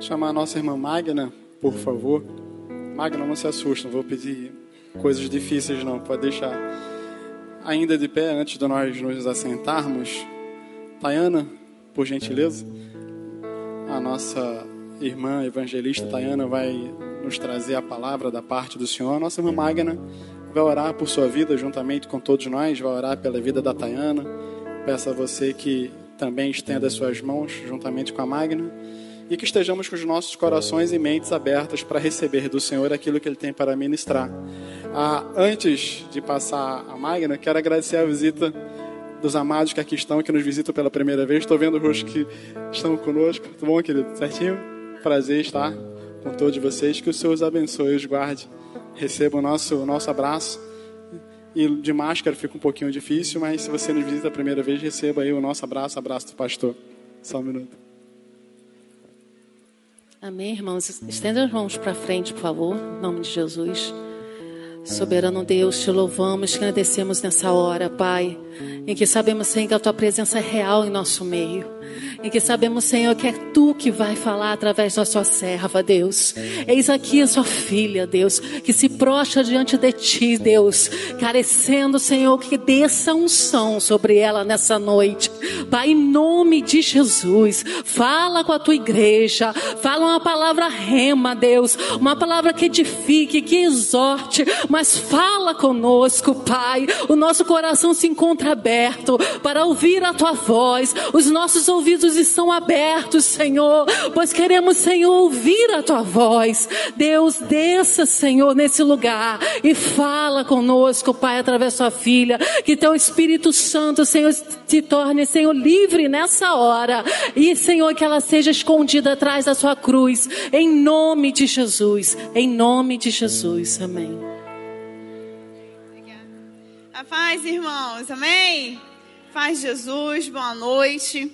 Chamar a nossa irmã Magna, por favor. Magna, não se assusta, não vou pedir coisas difíceis não, pode deixar. Ainda de pé, antes de nós nos assentarmos, Tayana, por gentileza, a nossa irmã evangelista Tayana vai nos trazer a palavra da parte do Senhor. A nossa irmã Magna vai orar por sua vida juntamente com todos nós, vai orar pela vida da Tayana. Peço a você que também estenda as suas mãos juntamente com a Magna e que estejamos com os nossos corações e mentes abertas para receber do Senhor aquilo que Ele tem para ministrar. Ah, antes de passar a Magna, quero agradecer a visita dos amados que aqui estão, que nos visitam pela primeira vez. Estou vendo o rosto que estão conosco. Tudo bom, querido? Certinho? Prazer estar com todos vocês. Que o Senhor os abençoe e os guarde. Receba o nosso, o nosso abraço. E de máscara fica um pouquinho difícil, mas se você nos visita a primeira vez, receba aí o nosso abraço, abraço do pastor. Só um minuto. Amém, irmãos. Estenda as mãos para frente, por favor, em nome de Jesus. Soberano Deus, te louvamos, te agradecemos nessa hora, Pai, em que sabemos, Senhor, que a tua presença é real em nosso meio em que sabemos, Senhor, que é tu que vai falar através da sua serva, Deus. Eis aqui a sua filha, Deus, que se prostra diante de ti, Deus, carecendo, Senhor, que desça unção sobre ela nessa noite. Pai, em nome de Jesus, fala com a tua igreja, fala uma palavra rema, Deus, uma palavra que edifique, que exorte, mas fala conosco, Pai. O nosso coração se encontra aberto para ouvir a tua voz, os nossos ouvidos estão abertos, Senhor, pois queremos, Senhor, ouvir a tua voz. Deus, desça, Senhor, nesse lugar e fala conosco, Pai, através da sua filha. Que teu Espírito Santo, Senhor, se torne, Senhor, livre nessa hora. E, Senhor, que ela seja escondida atrás da sua cruz. Em nome de Jesus. Em nome de Jesus. Amém. A paz, irmãos. Amém? Paz Jesus, boa noite.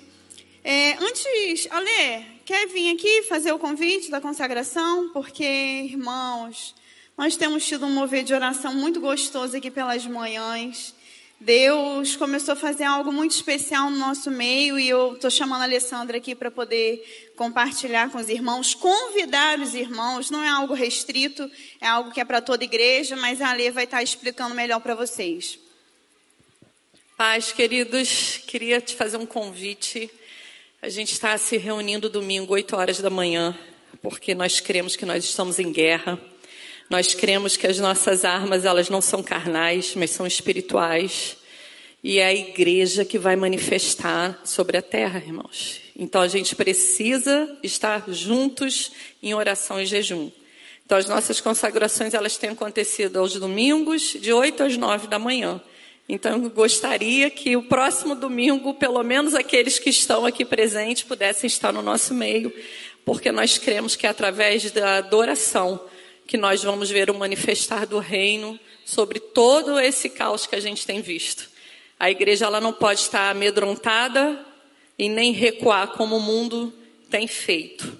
É, antes, Ale, quer vir aqui fazer o convite da consagração? Porque, irmãos, nós temos tido um mover de oração muito gostoso aqui pelas manhãs. Deus começou a fazer algo muito especial no nosso meio e eu estou chamando a Alessandra aqui para poder compartilhar com os irmãos, convidar os irmãos. Não é algo restrito, é algo que é para toda igreja, mas a Ale vai estar explicando melhor para vocês. Paz, queridos, queria te fazer um convite a gente está se reunindo domingo, 8 horas da manhã, porque nós cremos que nós estamos em guerra. Nós cremos que as nossas armas, elas não são carnais, mas são espirituais. E é a igreja que vai manifestar sobre a terra, irmãos. Então a gente precisa estar juntos em oração e jejum. Então as nossas consagrações, elas têm acontecido aos domingos, de 8 às 9 da manhã. Então, eu gostaria que o próximo domingo, pelo menos aqueles que estão aqui presentes, pudessem estar no nosso meio, porque nós cremos que é através da adoração que nós vamos ver o manifestar do reino sobre todo esse caos que a gente tem visto. A igreja ela não pode estar amedrontada e nem recuar como o mundo tem feito.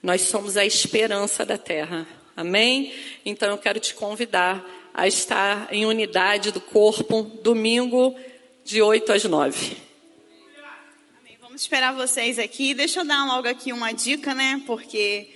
Nós somos a esperança da terra. Amém? Então eu quero te convidar a estar em unidade do corpo, domingo, de 8 às 9. Amém. Vamos esperar vocês aqui. Deixa eu dar logo aqui uma dica, né? Porque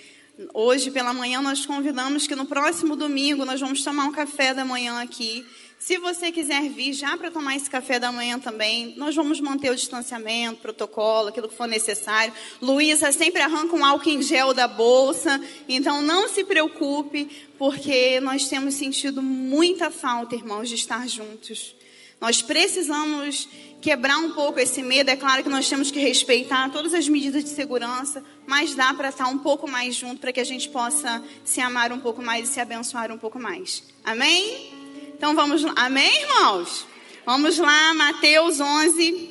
hoje pela manhã nós convidamos que no próximo domingo nós vamos tomar um café da manhã aqui. Se você quiser vir já para tomar esse café da manhã também, nós vamos manter o distanciamento, protocolo, aquilo que for necessário. Luísa sempre arranca um álcool em gel da bolsa, então não se preocupe, porque nós temos sentido muita falta, irmãos, de estar juntos. Nós precisamos quebrar um pouco esse medo. É claro que nós temos que respeitar todas as medidas de segurança, mas dá para estar um pouco mais junto para que a gente possa se amar um pouco mais e se abençoar um pouco mais. Amém? Então vamos lá. Amém, irmãos? Vamos lá, Mateus 11,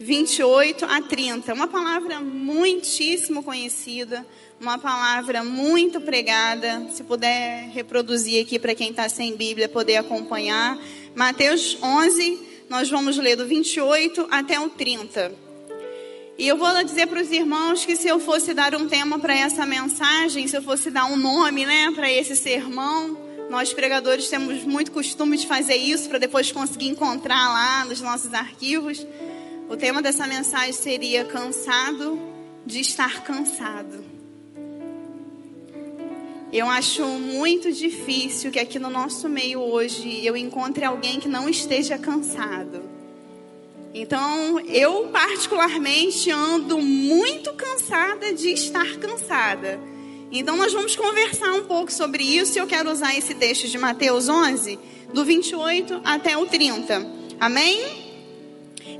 28 a 30. Uma palavra muitíssimo conhecida, uma palavra muito pregada. Se puder reproduzir aqui para quem está sem Bíblia poder acompanhar. Mateus 11, nós vamos ler do 28 até o 30. E eu vou dizer para os irmãos que se eu fosse dar um tema para essa mensagem, se eu fosse dar um nome, né, para esse sermão, nós pregadores temos muito costume de fazer isso para depois conseguir encontrar lá nos nossos arquivos. O tema dessa mensagem seria cansado de estar cansado. Eu acho muito difícil que aqui no nosso meio hoje eu encontre alguém que não esteja cansado. Então, eu particularmente ando muito cansada de estar cansada. Então, nós vamos conversar um pouco sobre isso. Eu quero usar esse texto de Mateus 11, do 28 até o 30. Amém?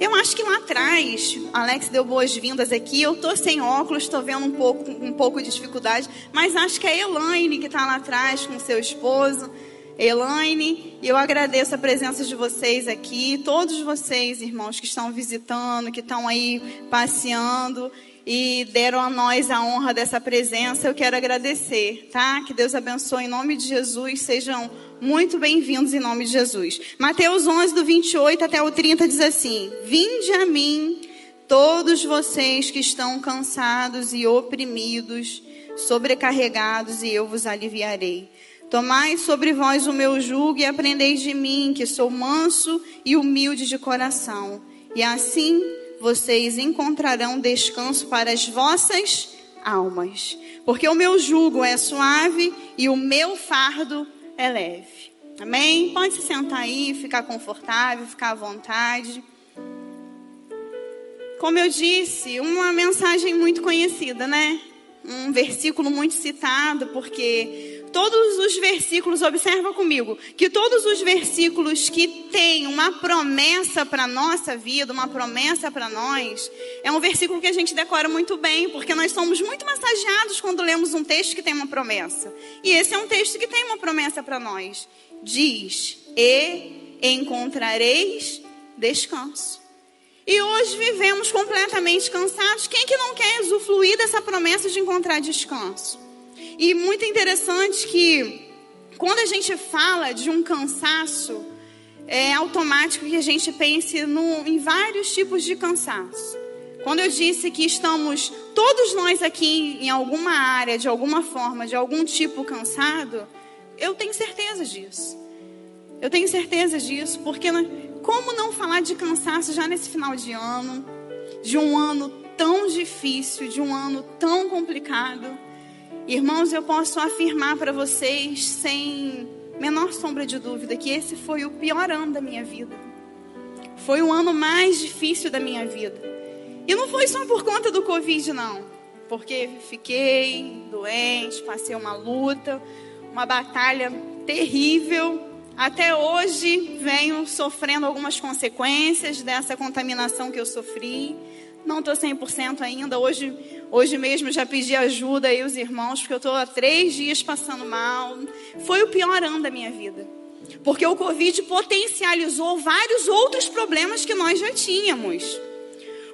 Eu acho que lá atrás, Alex deu boas-vindas aqui. Eu tô sem óculos, estou vendo um pouco, um pouco de dificuldade, mas acho que é a Elaine que está lá atrás com seu esposo. Elaine, eu agradeço a presença de vocês aqui, todos vocês, irmãos, que estão visitando, que estão aí passeando e deram a nós a honra dessa presença. Eu quero agradecer, tá? Que Deus abençoe em nome de Jesus. Sejam muito bem-vindos em nome de Jesus. Mateus 11, do 28 até o 30 diz assim: Vinde a mim, todos vocês que estão cansados e oprimidos, sobrecarregados, e eu vos aliviarei. Tomai sobre vós o meu jugo e aprendei de mim, que sou manso e humilde de coração. E assim vocês encontrarão descanso para as vossas almas. Porque o meu jugo é suave e o meu fardo é leve. Amém? Pode se sentar aí, ficar confortável, ficar à vontade. Como eu disse, uma mensagem muito conhecida, né? Um versículo muito citado, porque todos os versículos, observa comigo, que todos os versículos que têm uma promessa para a nossa vida, uma promessa para nós, é um versículo que a gente decora muito bem, porque nós somos muito massageados quando lemos um texto que tem uma promessa. E esse é um texto que tem uma promessa para nós. Diz: E encontrareis descanso. E hoje vivemos completamente cansados. Quem que não quer usufruir dessa promessa de encontrar descanso? E muito interessante que quando a gente fala de um cansaço, é automático que a gente pense no, em vários tipos de cansaço. Quando eu disse que estamos, todos nós aqui, em alguma área, de alguma forma, de algum tipo cansado, eu tenho certeza disso. Eu tenho certeza disso, porque como não falar de cansaço já nesse final de ano, de um ano tão difícil, de um ano tão complicado? Irmãos, eu posso afirmar para vocês, sem menor sombra de dúvida, que esse foi o pior ano da minha vida. Foi o ano mais difícil da minha vida. E não foi só por conta do Covid, não. Porque fiquei doente, passei uma luta, uma batalha terrível. Até hoje venho sofrendo algumas consequências dessa contaminação que eu sofri. Não estou 100% ainda. Hoje, hoje mesmo já pedi ajuda aí os irmãos, porque eu estou há três dias passando mal. Foi o pior ano da minha vida. Porque o Covid potencializou vários outros problemas que nós já tínhamos.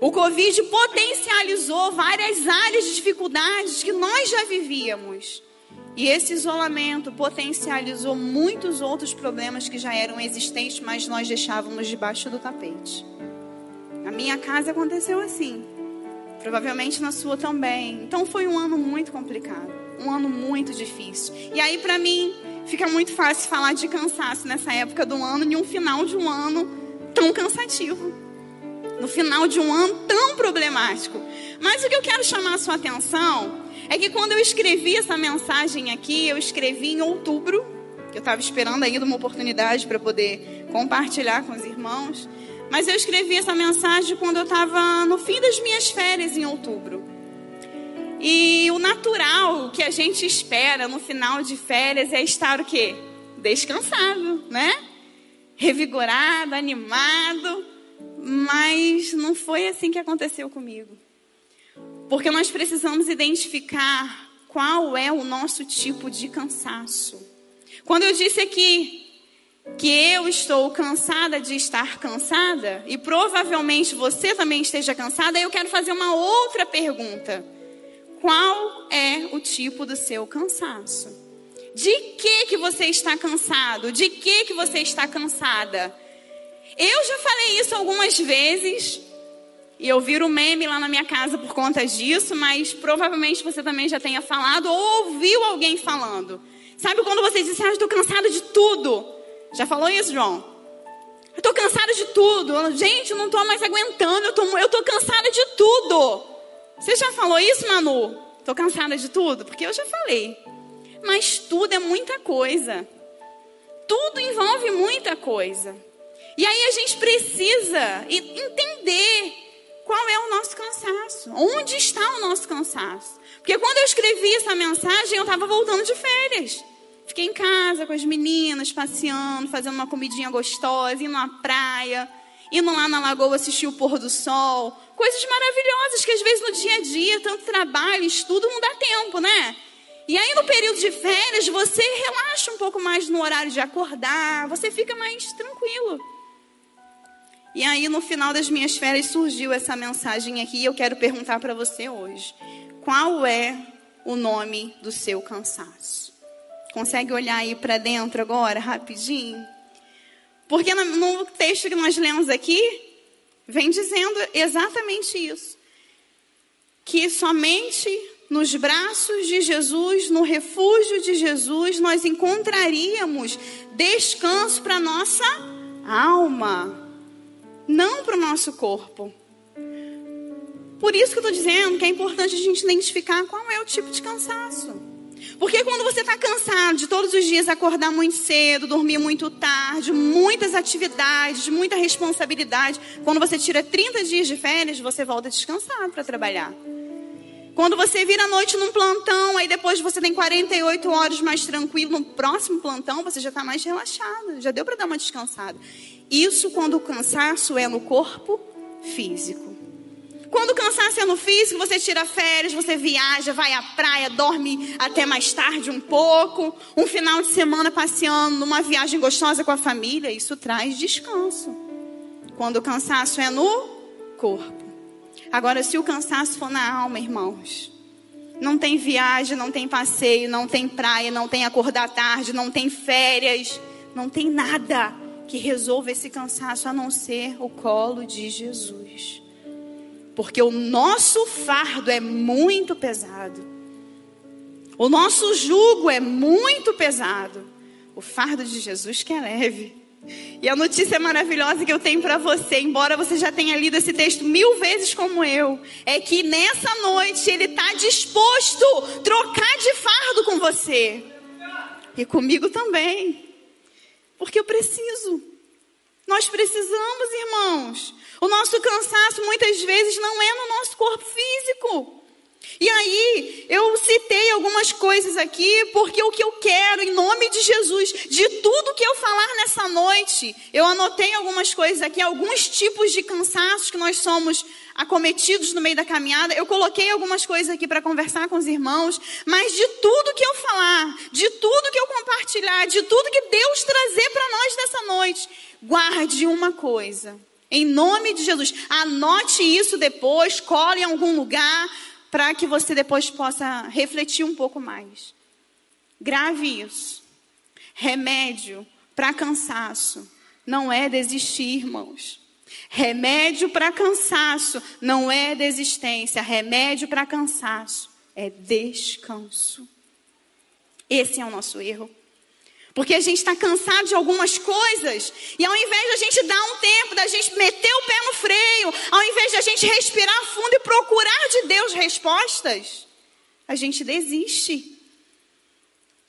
O Covid potencializou várias áreas de dificuldades que nós já vivíamos. E esse isolamento potencializou muitos outros problemas que já eram existentes, mas nós deixávamos debaixo do tapete. Na minha casa aconteceu assim. Provavelmente na sua também. Então foi um ano muito complicado, um ano muito difícil. E aí para mim fica muito fácil falar de cansaço nessa época do ano e um final de um ano tão cansativo. No final de um ano tão problemático. Mas o que eu quero chamar a sua atenção é que quando eu escrevi essa mensagem aqui, eu escrevi em outubro, que eu estava esperando ainda uma oportunidade para poder compartilhar com os irmãos. Mas eu escrevi essa mensagem quando eu estava no fim das minhas férias em outubro. E o natural que a gente espera no final de férias é estar o quê? Descansado, né? Revigorado, animado. Mas não foi assim que aconteceu comigo. Porque nós precisamos identificar qual é o nosso tipo de cansaço. Quando eu disse aqui que eu estou cansada de estar cansada, e provavelmente você também esteja cansada, eu quero fazer uma outra pergunta. Qual é o tipo do seu cansaço? De que que você está cansado? De que que você está cansada? Eu já falei isso algumas vezes, e eu viro meme lá na minha casa por conta disso, mas provavelmente você também já tenha falado ou ouviu alguém falando. Sabe quando você diz ah, estou cansado de tudo? Já falou isso, João? Eu tô cansada de tudo. Gente, eu não tô mais aguentando. Eu tô, eu tô cansada de tudo. Você já falou isso, Manu? Tô cansada de tudo? Porque eu já falei. Mas tudo é muita coisa. Tudo envolve muita coisa. E aí a gente precisa entender qual é o nosso cansaço. Onde está o nosso cansaço? Porque quando eu escrevi essa mensagem, eu estava voltando de férias. Fiquei em casa com as meninas, passeando, fazendo uma comidinha gostosa, indo na praia, indo lá na lagoa assistir o pôr do sol. Coisas maravilhosas que às vezes no dia a dia, tanto trabalho, estudo, não dá tempo, né? E aí no período de férias, você relaxa um pouco mais no horário de acordar, você fica mais tranquilo. E aí no final das minhas férias surgiu essa mensagem aqui e eu quero perguntar para você hoje. Qual é o nome do seu cansaço? Consegue olhar aí para dentro agora, rapidinho? Porque no texto que nós lemos aqui, vem dizendo exatamente isso. Que somente nos braços de Jesus, no refúgio de Jesus, nós encontraríamos descanso para nossa alma não para o nosso corpo. Por isso que eu estou dizendo que é importante a gente identificar qual é o tipo de cansaço. Porque quando você está cansado de todos os dias acordar muito cedo, dormir muito tarde, muitas atividades, muita responsabilidade, quando você tira 30 dias de férias, você volta descansado para trabalhar. Quando você vira a noite num plantão, aí depois você tem 48 horas mais tranquilo, no próximo plantão você já está mais relaxado, já deu para dar uma descansada. Isso quando o cansaço é no corpo físico. Quando o cansaço é no físico, você tira férias, você viaja, vai à praia, dorme até mais tarde um pouco, um final de semana passeando numa viagem gostosa com a família, isso traz descanso. Quando o cansaço é no corpo. Agora, se o cansaço for na alma, irmãos, não tem viagem, não tem passeio, não tem praia, não tem acordar tarde, não tem férias, não tem nada que resolva esse cansaço a não ser o colo de Jesus. Porque o nosso fardo é muito pesado. O nosso jugo é muito pesado. O fardo de Jesus que é leve. E a notícia maravilhosa que eu tenho para você, embora você já tenha lido esse texto mil vezes como eu, é que nessa noite ele está disposto a trocar de fardo com você. E comigo também. Porque eu preciso. Nós precisamos, irmãos. O nosso cansaço muitas vezes não é no nosso corpo físico. E aí, eu citei algumas coisas aqui, porque o que eu quero, em nome de Jesus, de tudo que eu falar nessa noite, eu anotei algumas coisas aqui, alguns tipos de cansaços que nós somos acometidos no meio da caminhada. Eu coloquei algumas coisas aqui para conversar com os irmãos, mas de tudo que eu falar, de tudo que eu compartilhar, de tudo que Deus trazer para nós nessa noite, guarde uma coisa. Em nome de Jesus, anote isso depois, cole em algum lugar, para que você depois possa refletir um pouco mais. Grave isso. Remédio para cansaço não é desistir, irmãos. Remédio para cansaço não é desistência. Remédio para cansaço é descanso. Esse é o nosso erro. Porque a gente está cansado de algumas coisas, e ao invés de a gente dar um tempo, da gente meter o pé no freio, ao invés de a gente respirar fundo e procurar de Deus respostas, a gente desiste.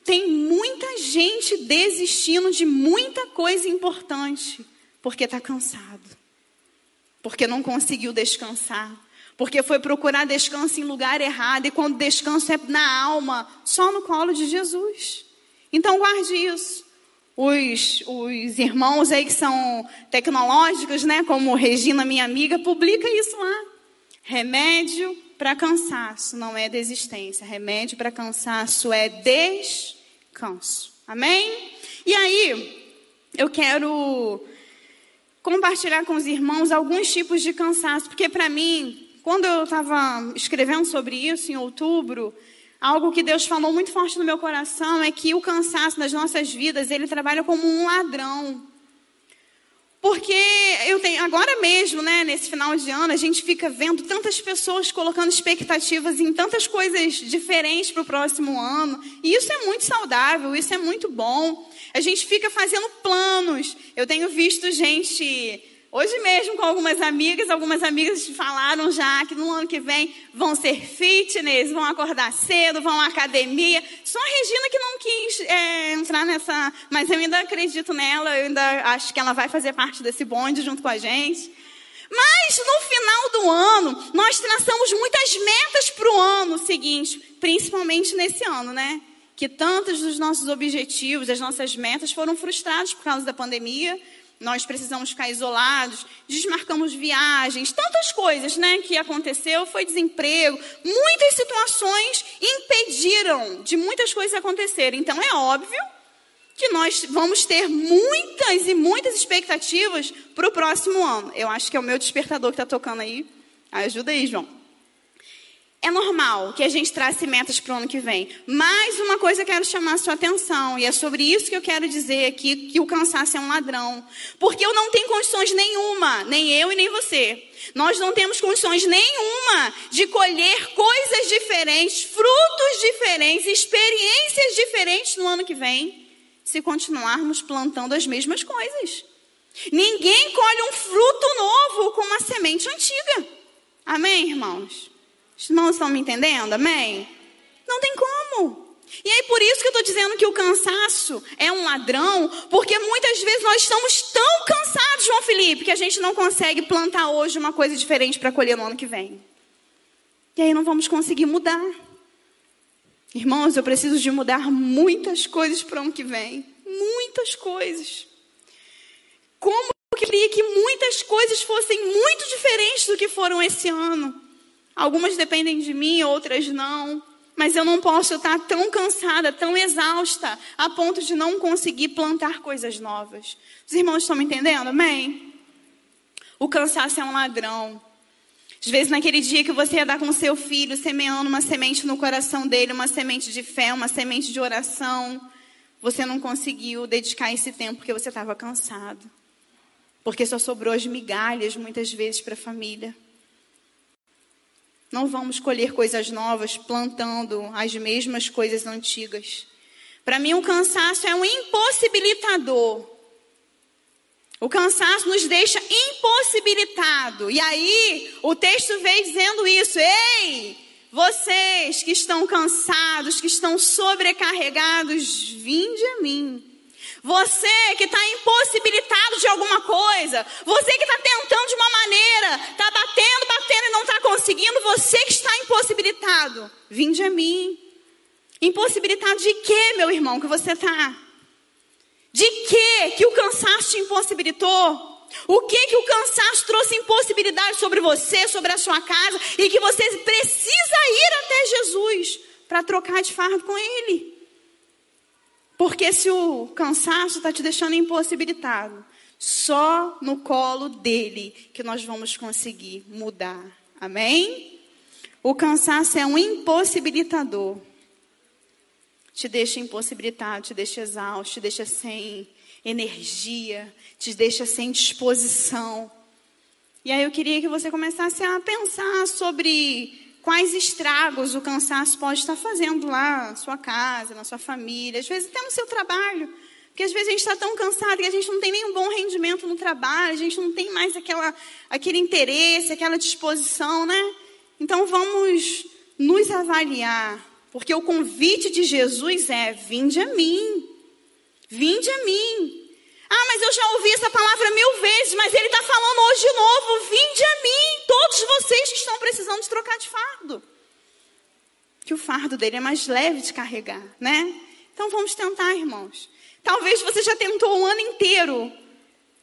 Tem muita gente desistindo de muita coisa importante, porque está cansado, porque não conseguiu descansar, porque foi procurar descanso em lugar errado, e quando descanso é na alma, só no colo de Jesus. Então guarde isso. Os, os irmãos aí que são tecnológicos, né, como Regina, minha amiga, publica isso lá. Remédio para cansaço não é desistência. Remédio para cansaço é descanso. Amém? E aí, eu quero compartilhar com os irmãos alguns tipos de cansaço, porque para mim, quando eu estava escrevendo sobre isso em outubro, Algo que Deus falou muito forte no meu coração é que o cansaço das nossas vidas, ele trabalha como um ladrão. Porque eu tenho, agora mesmo, né, nesse final de ano, a gente fica vendo tantas pessoas colocando expectativas em tantas coisas diferentes para o próximo ano. E isso é muito saudável, isso é muito bom. A gente fica fazendo planos. Eu tenho visto gente Hoje mesmo com algumas amigas, algumas amigas falaram já que no ano que vem vão ser fitness, vão acordar cedo, vão à academia. Só a Regina que não quis é, entrar nessa, mas eu ainda acredito nela, eu ainda acho que ela vai fazer parte desse bonde junto com a gente. Mas no final do ano, nós traçamos muitas metas para o ano seguinte, principalmente nesse ano, né? Que tantos dos nossos objetivos, as nossas metas foram frustrados por causa da pandemia nós precisamos ficar isolados, desmarcamos viagens, tantas coisas, né, que aconteceu, foi desemprego, muitas situações impediram de muitas coisas acontecerem. Então é óbvio que nós vamos ter muitas e muitas expectativas para o próximo ano. Eu acho que é o meu despertador que está tocando aí. Ajuda aí, João. É normal que a gente trace metas para o ano que vem. Mas uma coisa eu quero chamar a sua atenção, e é sobre isso que eu quero dizer aqui, que o cansaço é um ladrão. Porque eu não tenho condições nenhuma, nem eu e nem você. Nós não temos condições nenhuma de colher coisas diferentes, frutos diferentes, experiências diferentes no ano que vem, se continuarmos plantando as mesmas coisas. Ninguém colhe um fruto novo com uma semente antiga. Amém, irmãos? Os irmãos estão me entendendo? Amém? Não tem como. E aí por isso que eu estou dizendo que o cansaço é um ladrão, porque muitas vezes nós estamos tão cansados, João Felipe, que a gente não consegue plantar hoje uma coisa diferente para colher no ano que vem. E aí não vamos conseguir mudar. Irmãos, eu preciso de mudar muitas coisas para o ano que vem. Muitas coisas. Como eu queria que muitas coisas fossem muito diferentes do que foram esse ano. Algumas dependem de mim, outras não. Mas eu não posso estar tão cansada, tão exausta, a ponto de não conseguir plantar coisas novas. Os irmãos estão me entendendo? Amém? O cansaço é um ladrão. Às vezes, naquele dia que você ia dar com seu filho, semeando uma semente no coração dele, uma semente de fé, uma semente de oração, você não conseguiu dedicar esse tempo porque você estava cansado. Porque só sobrou as migalhas, muitas vezes, para a família. Não vamos colher coisas novas plantando as mesmas coisas antigas. Para mim, o cansaço é um impossibilitador. O cansaço nos deixa impossibilitado. E aí, o texto vem dizendo isso. Ei, vocês que estão cansados, que estão sobrecarregados, vinde a mim. Você que está impossibilitado de alguma coisa, você que está tentando de uma maneira, está batendo, batendo e não está conseguindo, você que está impossibilitado, vinde a mim. Impossibilitado de quê, meu irmão, que você está? De quê que o cansaço te impossibilitou? O que que o cansaço trouxe impossibilidade sobre você, sobre a sua casa, e que você precisa ir até Jesus para trocar de fardo com Ele? Porque se o cansaço está te deixando impossibilitado, só no colo dele que nós vamos conseguir mudar. Amém? O cansaço é um impossibilitador. Te deixa impossibilitado, te deixa exausto, te deixa sem energia, te deixa sem disposição. E aí eu queria que você começasse a pensar sobre quais estragos o cansaço pode estar fazendo lá na sua casa, na sua família, às vezes até no seu trabalho. Porque às vezes a gente está tão cansado que a gente não tem nenhum bom rendimento no trabalho, a gente não tem mais aquela, aquele interesse, aquela disposição, né? Então vamos nos avaliar, porque o convite de Jesus é: vinde a mim, vinde a mim. Ah, mas eu já ouvi essa palavra mil vezes, mas ele está falando hoje de novo: vinde a mim, todos vocês que estão precisando de trocar de fardo. Que o fardo dele é mais leve de carregar, né? Então vamos tentar, irmãos. Talvez você já tentou o ano inteiro.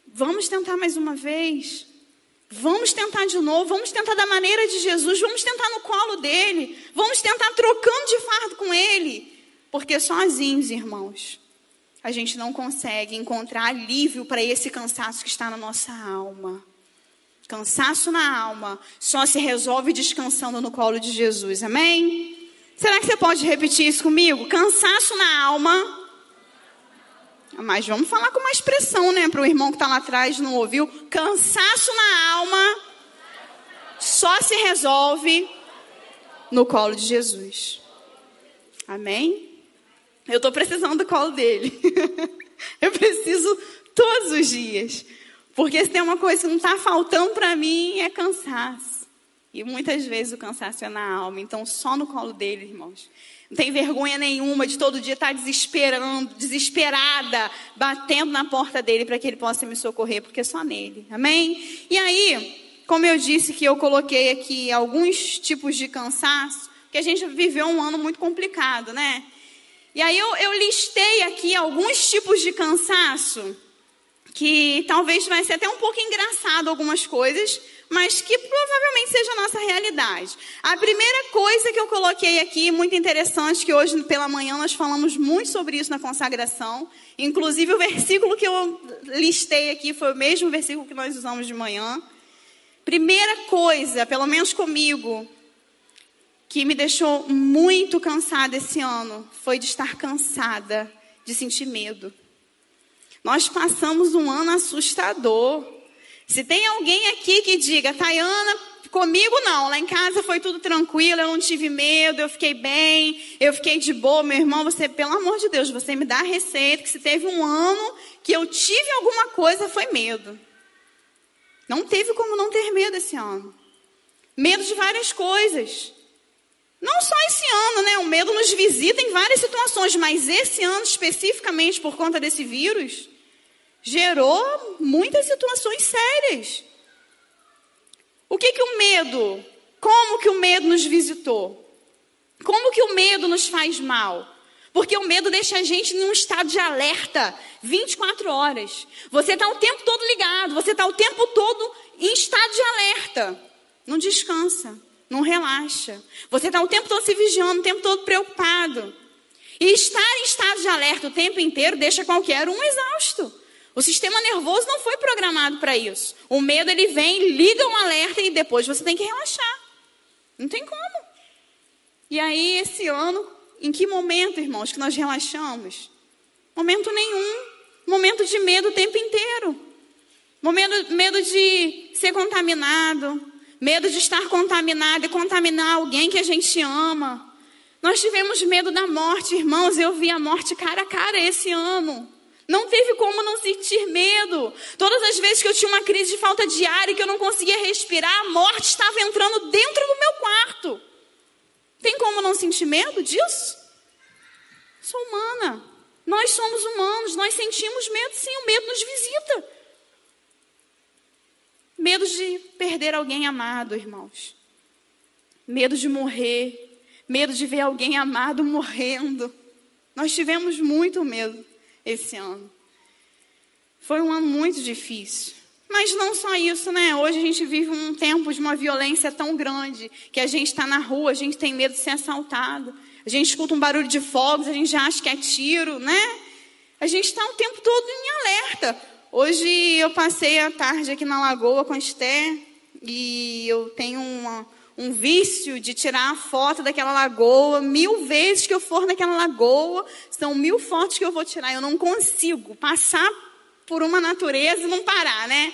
Vamos tentar mais uma vez. Vamos tentar de novo, vamos tentar da maneira de Jesus, vamos tentar no colo dele, vamos tentar trocando de fardo com ele. Porque sozinhos, irmãos, a gente não consegue encontrar alívio para esse cansaço que está na nossa alma. Cansaço na alma só se resolve descansando no colo de Jesus, amém? Será que você pode repetir isso comigo? Cansaço na alma. Mas vamos falar com mais pressão, né? Para o irmão que está lá atrás não ouviu. Cansaço na alma só se resolve no colo de Jesus. Amém? Eu estou precisando do colo dele. eu preciso todos os dias. Porque se tem uma coisa que não está faltando para mim é cansaço. E muitas vezes o cansaço é na alma. Então, só no colo dele, irmãos. Não tem vergonha nenhuma de todo dia estar desesperando, desesperada, batendo na porta dele para que ele possa me socorrer, porque é só nele. Amém? E aí, como eu disse que eu coloquei aqui alguns tipos de cansaço, que a gente viveu um ano muito complicado, né? E aí eu, eu listei aqui alguns tipos de cansaço que talvez vai ser até um pouco engraçado algumas coisas, mas que provavelmente seja a nossa realidade. A primeira coisa que eu coloquei aqui, muito interessante, que hoje pela manhã nós falamos muito sobre isso na consagração, inclusive o versículo que eu listei aqui foi o mesmo versículo que nós usamos de manhã. Primeira coisa, pelo menos comigo, que me deixou muito cansada esse ano, foi de estar cansada, de sentir medo. Nós passamos um ano assustador. Se tem alguém aqui que diga, Tayana, comigo não, lá em casa foi tudo tranquilo, eu não tive medo, eu fiquei bem, eu fiquei de boa, meu irmão, você, pelo amor de Deus, você me dá a receita, que se teve um ano que eu tive alguma coisa, foi medo. Não teve como não ter medo esse ano. Medo de várias coisas. Não só esse ano, né? O medo nos visita em várias situações, mas esse ano especificamente por conta desse vírus, gerou muitas situações sérias. O que que o medo? Como que o medo nos visitou? Como que o medo nos faz mal? Porque o medo deixa a gente em um estado de alerta 24 horas. Você está o tempo todo ligado, você está o tempo todo em estado de alerta. Não descansa, não relaxa. Você está o tempo todo se vigiando, o tempo todo preocupado. E estar em estado de alerta o tempo inteiro deixa qualquer um exausto. O sistema nervoso não foi programado para isso. O medo ele vem, liga um alerta e depois você tem que relaxar. Não tem como. E aí esse ano, em que momento, irmãos, que nós relaxamos? Momento nenhum. Momento de medo o tempo inteiro. Momento, medo de ser contaminado, medo de estar contaminado e contaminar alguém que a gente ama. Nós tivemos medo da morte, irmãos. Eu vi a morte cara a cara esse ano. Não teve como não sentir medo. Todas as vezes que eu tinha uma crise de falta de ar e que eu não conseguia respirar, a morte estava entrando dentro do meu quarto. Tem como não sentir medo disso? Sou humana. Nós somos humanos, nós sentimos medo, sim, o medo nos visita. Medo de perder alguém amado, irmãos. Medo de morrer. Medo de ver alguém amado morrendo. Nós tivemos muito medo esse ano. Foi um ano muito difícil. Mas não só isso, né? Hoje a gente vive um tempo de uma violência tão grande que a gente está na rua, a gente tem medo de ser assaltado. A gente escuta um barulho de fogos, a gente já acha que é tiro, né? A gente está o tempo todo em alerta. Hoje eu passei a tarde aqui na lagoa com a Esther e eu tenho uma, um vício de tirar a foto daquela lagoa. Mil vezes que eu for naquela lagoa, são mil fotos que eu vou tirar. Eu não consigo passar por uma natureza e não parar, né?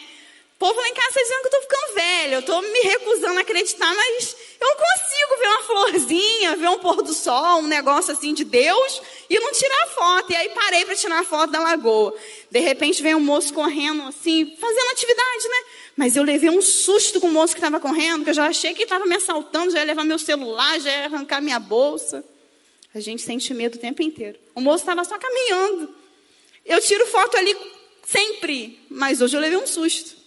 O povo lá em casa está dizendo que eu estou ficando velha, eu estou me recusando a acreditar, mas eu não consigo ver uma florzinha, ver um pôr do sol, um negócio assim de Deus, e não tirar a foto. E aí parei para tirar a foto da lagoa. De repente vem um moço correndo assim, fazendo atividade, né? Mas eu levei um susto com o moço que estava correndo, que eu já achei que estava me assaltando, já ia levar meu celular, já ia arrancar minha bolsa. A gente sente medo o tempo inteiro. O moço estava só caminhando. Eu tiro foto ali sempre, mas hoje eu levei um susto.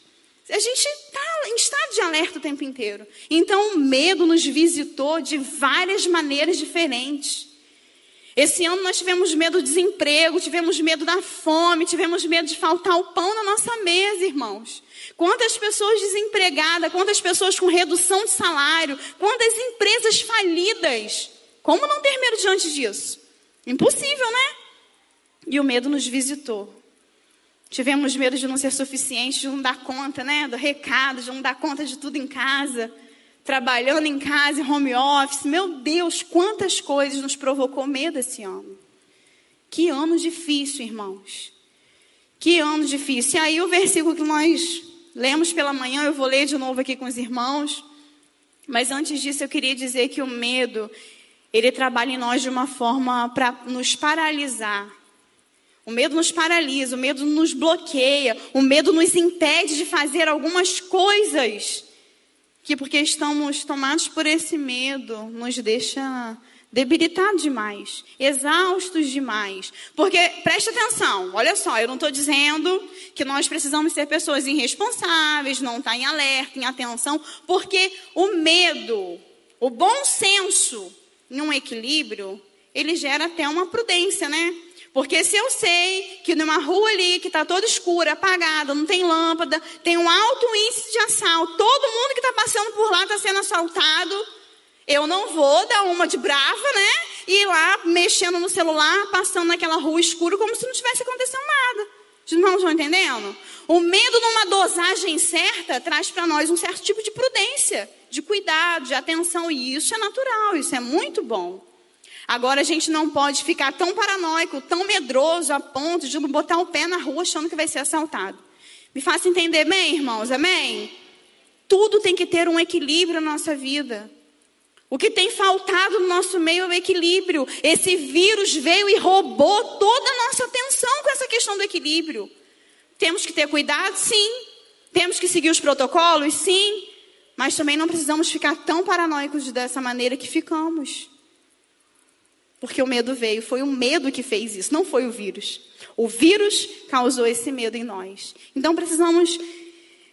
A gente está em estado de alerta o tempo inteiro. Então o medo nos visitou de várias maneiras diferentes. Esse ano nós tivemos medo do desemprego, tivemos medo da fome, tivemos medo de faltar o pão na nossa mesa, irmãos. Quantas pessoas desempregadas, quantas pessoas com redução de salário, quantas empresas falidas. Como não ter medo diante disso? Impossível, né? E o medo nos visitou. Tivemos medo de não ser suficiente, de não dar conta, né? Do recado, de não dar conta de tudo em casa. Trabalhando em casa, em home office. Meu Deus, quantas coisas nos provocou medo esse ano. Que ano difícil, irmãos. Que ano difícil. E aí o versículo que nós Lemos pela manhã, eu vou ler de novo aqui com os irmãos. Mas antes disso, eu queria dizer que o medo, ele trabalha em nós de uma forma para nos paralisar. O medo nos paralisa, o medo nos bloqueia, o medo nos impede de fazer algumas coisas que, porque estamos tomados por esse medo, nos deixa debilitados demais, exaustos demais. Porque, preste atenção, olha só, eu não estou dizendo que nós precisamos ser pessoas irresponsáveis, não estar tá em alerta, em atenção, porque o medo, o bom senso, num equilíbrio, ele gera até uma prudência, né? Porque se eu sei que numa rua ali que está toda escura, apagada, não tem lâmpada, tem um alto índice de assalto, todo mundo que está passando por lá está sendo assaltado, eu não vou dar uma de brava, né? E ir lá mexendo no celular, passando naquela rua escura como se não tivesse acontecendo nada. Os irmãos estão entendendo? O medo numa dosagem certa traz para nós um certo tipo de prudência, de cuidado, de atenção, e isso é natural, isso é muito bom. Agora a gente não pode ficar tão paranoico, tão medroso a ponto de botar o pé na rua achando que vai ser assaltado. Me faça entender bem, irmãos, amém? Tudo tem que ter um equilíbrio na nossa vida. O que tem faltado no nosso meio é o equilíbrio. Esse vírus veio e roubou toda a nossa atenção com essa questão do equilíbrio. Temos que ter cuidado, sim. Temos que seguir os protocolos, sim. Mas também não precisamos ficar tão paranoicos dessa maneira que ficamos. Porque o medo veio, foi o medo que fez isso, não foi o vírus. O vírus causou esse medo em nós. Então precisamos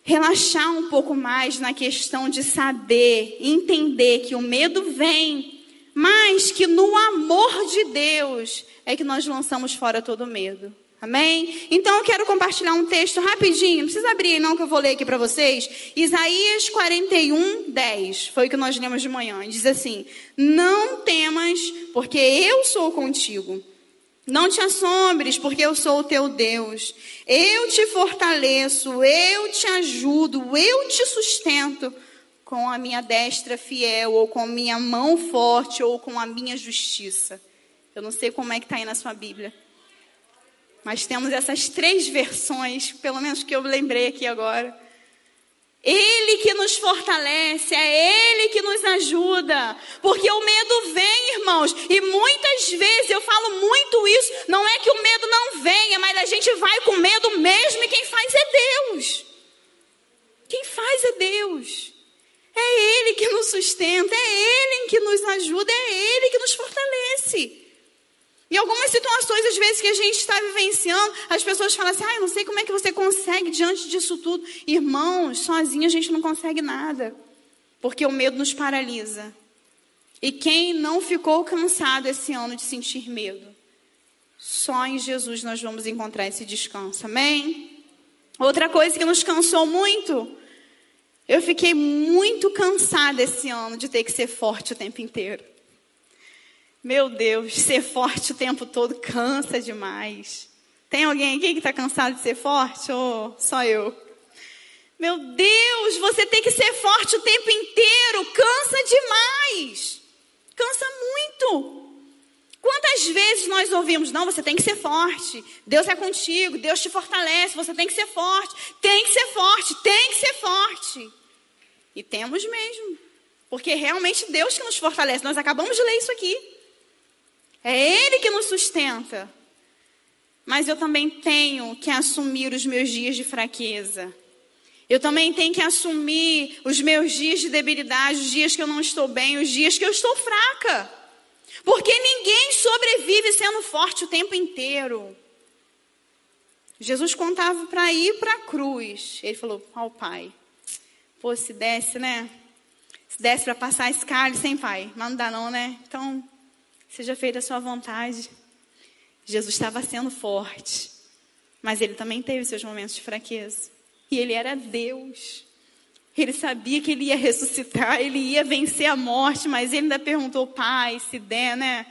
relaxar um pouco mais na questão de saber, entender que o medo vem, mas que no amor de Deus é que nós lançamos fora todo medo. Amém? Então eu quero compartilhar um texto rapidinho, não precisa abrir não que eu vou ler aqui para vocês. Isaías 41, 10. Foi o que nós lemos de manhã. Diz assim: Não temas, porque eu sou contigo. Não te assombres, porque eu sou o teu Deus. Eu te fortaleço, eu te ajudo, eu te sustento com a minha destra fiel, ou com a minha mão forte, ou com a minha justiça. Eu não sei como é que está aí na sua Bíblia. Mas temos essas três versões, pelo menos que eu lembrei aqui agora. Ele que nos fortalece, é Ele que nos ajuda. Porque o medo vem, irmãos, e muitas vezes eu falo muito isso. Não é que o medo não venha, mas a gente vai com medo mesmo, e quem faz é Deus. Quem faz é Deus. É Ele que nos sustenta, é Ele que nos ajuda, é Ele que nos fortalece. Em algumas situações, às vezes, que a gente está vivenciando, as pessoas falam assim: ah, eu não sei como é que você consegue diante disso tudo. Irmãos, sozinho a gente não consegue nada, porque o medo nos paralisa. E quem não ficou cansado esse ano de sentir medo? Só em Jesus nós vamos encontrar esse descanso, amém? Outra coisa que nos cansou muito, eu fiquei muito cansada esse ano de ter que ser forte o tempo inteiro. Meu Deus, ser forte o tempo todo cansa demais. Tem alguém aqui que está cansado de ser forte? Ou só eu? Meu Deus, você tem que ser forte o tempo inteiro. Cansa demais. Cansa muito. Quantas vezes nós ouvimos, não, você tem que ser forte, Deus é contigo, Deus te fortalece, você tem que ser forte, tem que ser forte, tem que ser forte. E temos mesmo, porque é realmente Deus que nos fortalece. Nós acabamos de ler isso aqui. É Ele que nos sustenta. Mas eu também tenho que assumir os meus dias de fraqueza. Eu também tenho que assumir os meus dias de debilidade, os dias que eu não estou bem, os dias que eu estou fraca. Porque ninguém sobrevive sendo forte o tempo inteiro. Jesus contava para ir para a cruz. Ele falou ao Pai: Pô, se desse, né? Se desse para passar esse cálice, hein, Pai? Mas não dá, não, né? Então, Seja feita a sua vontade. Jesus estava sendo forte, mas ele também teve seus momentos de fraqueza. E ele era Deus. Ele sabia que ele ia ressuscitar, ele ia vencer a morte, mas ele ainda perguntou, pai, se der, né?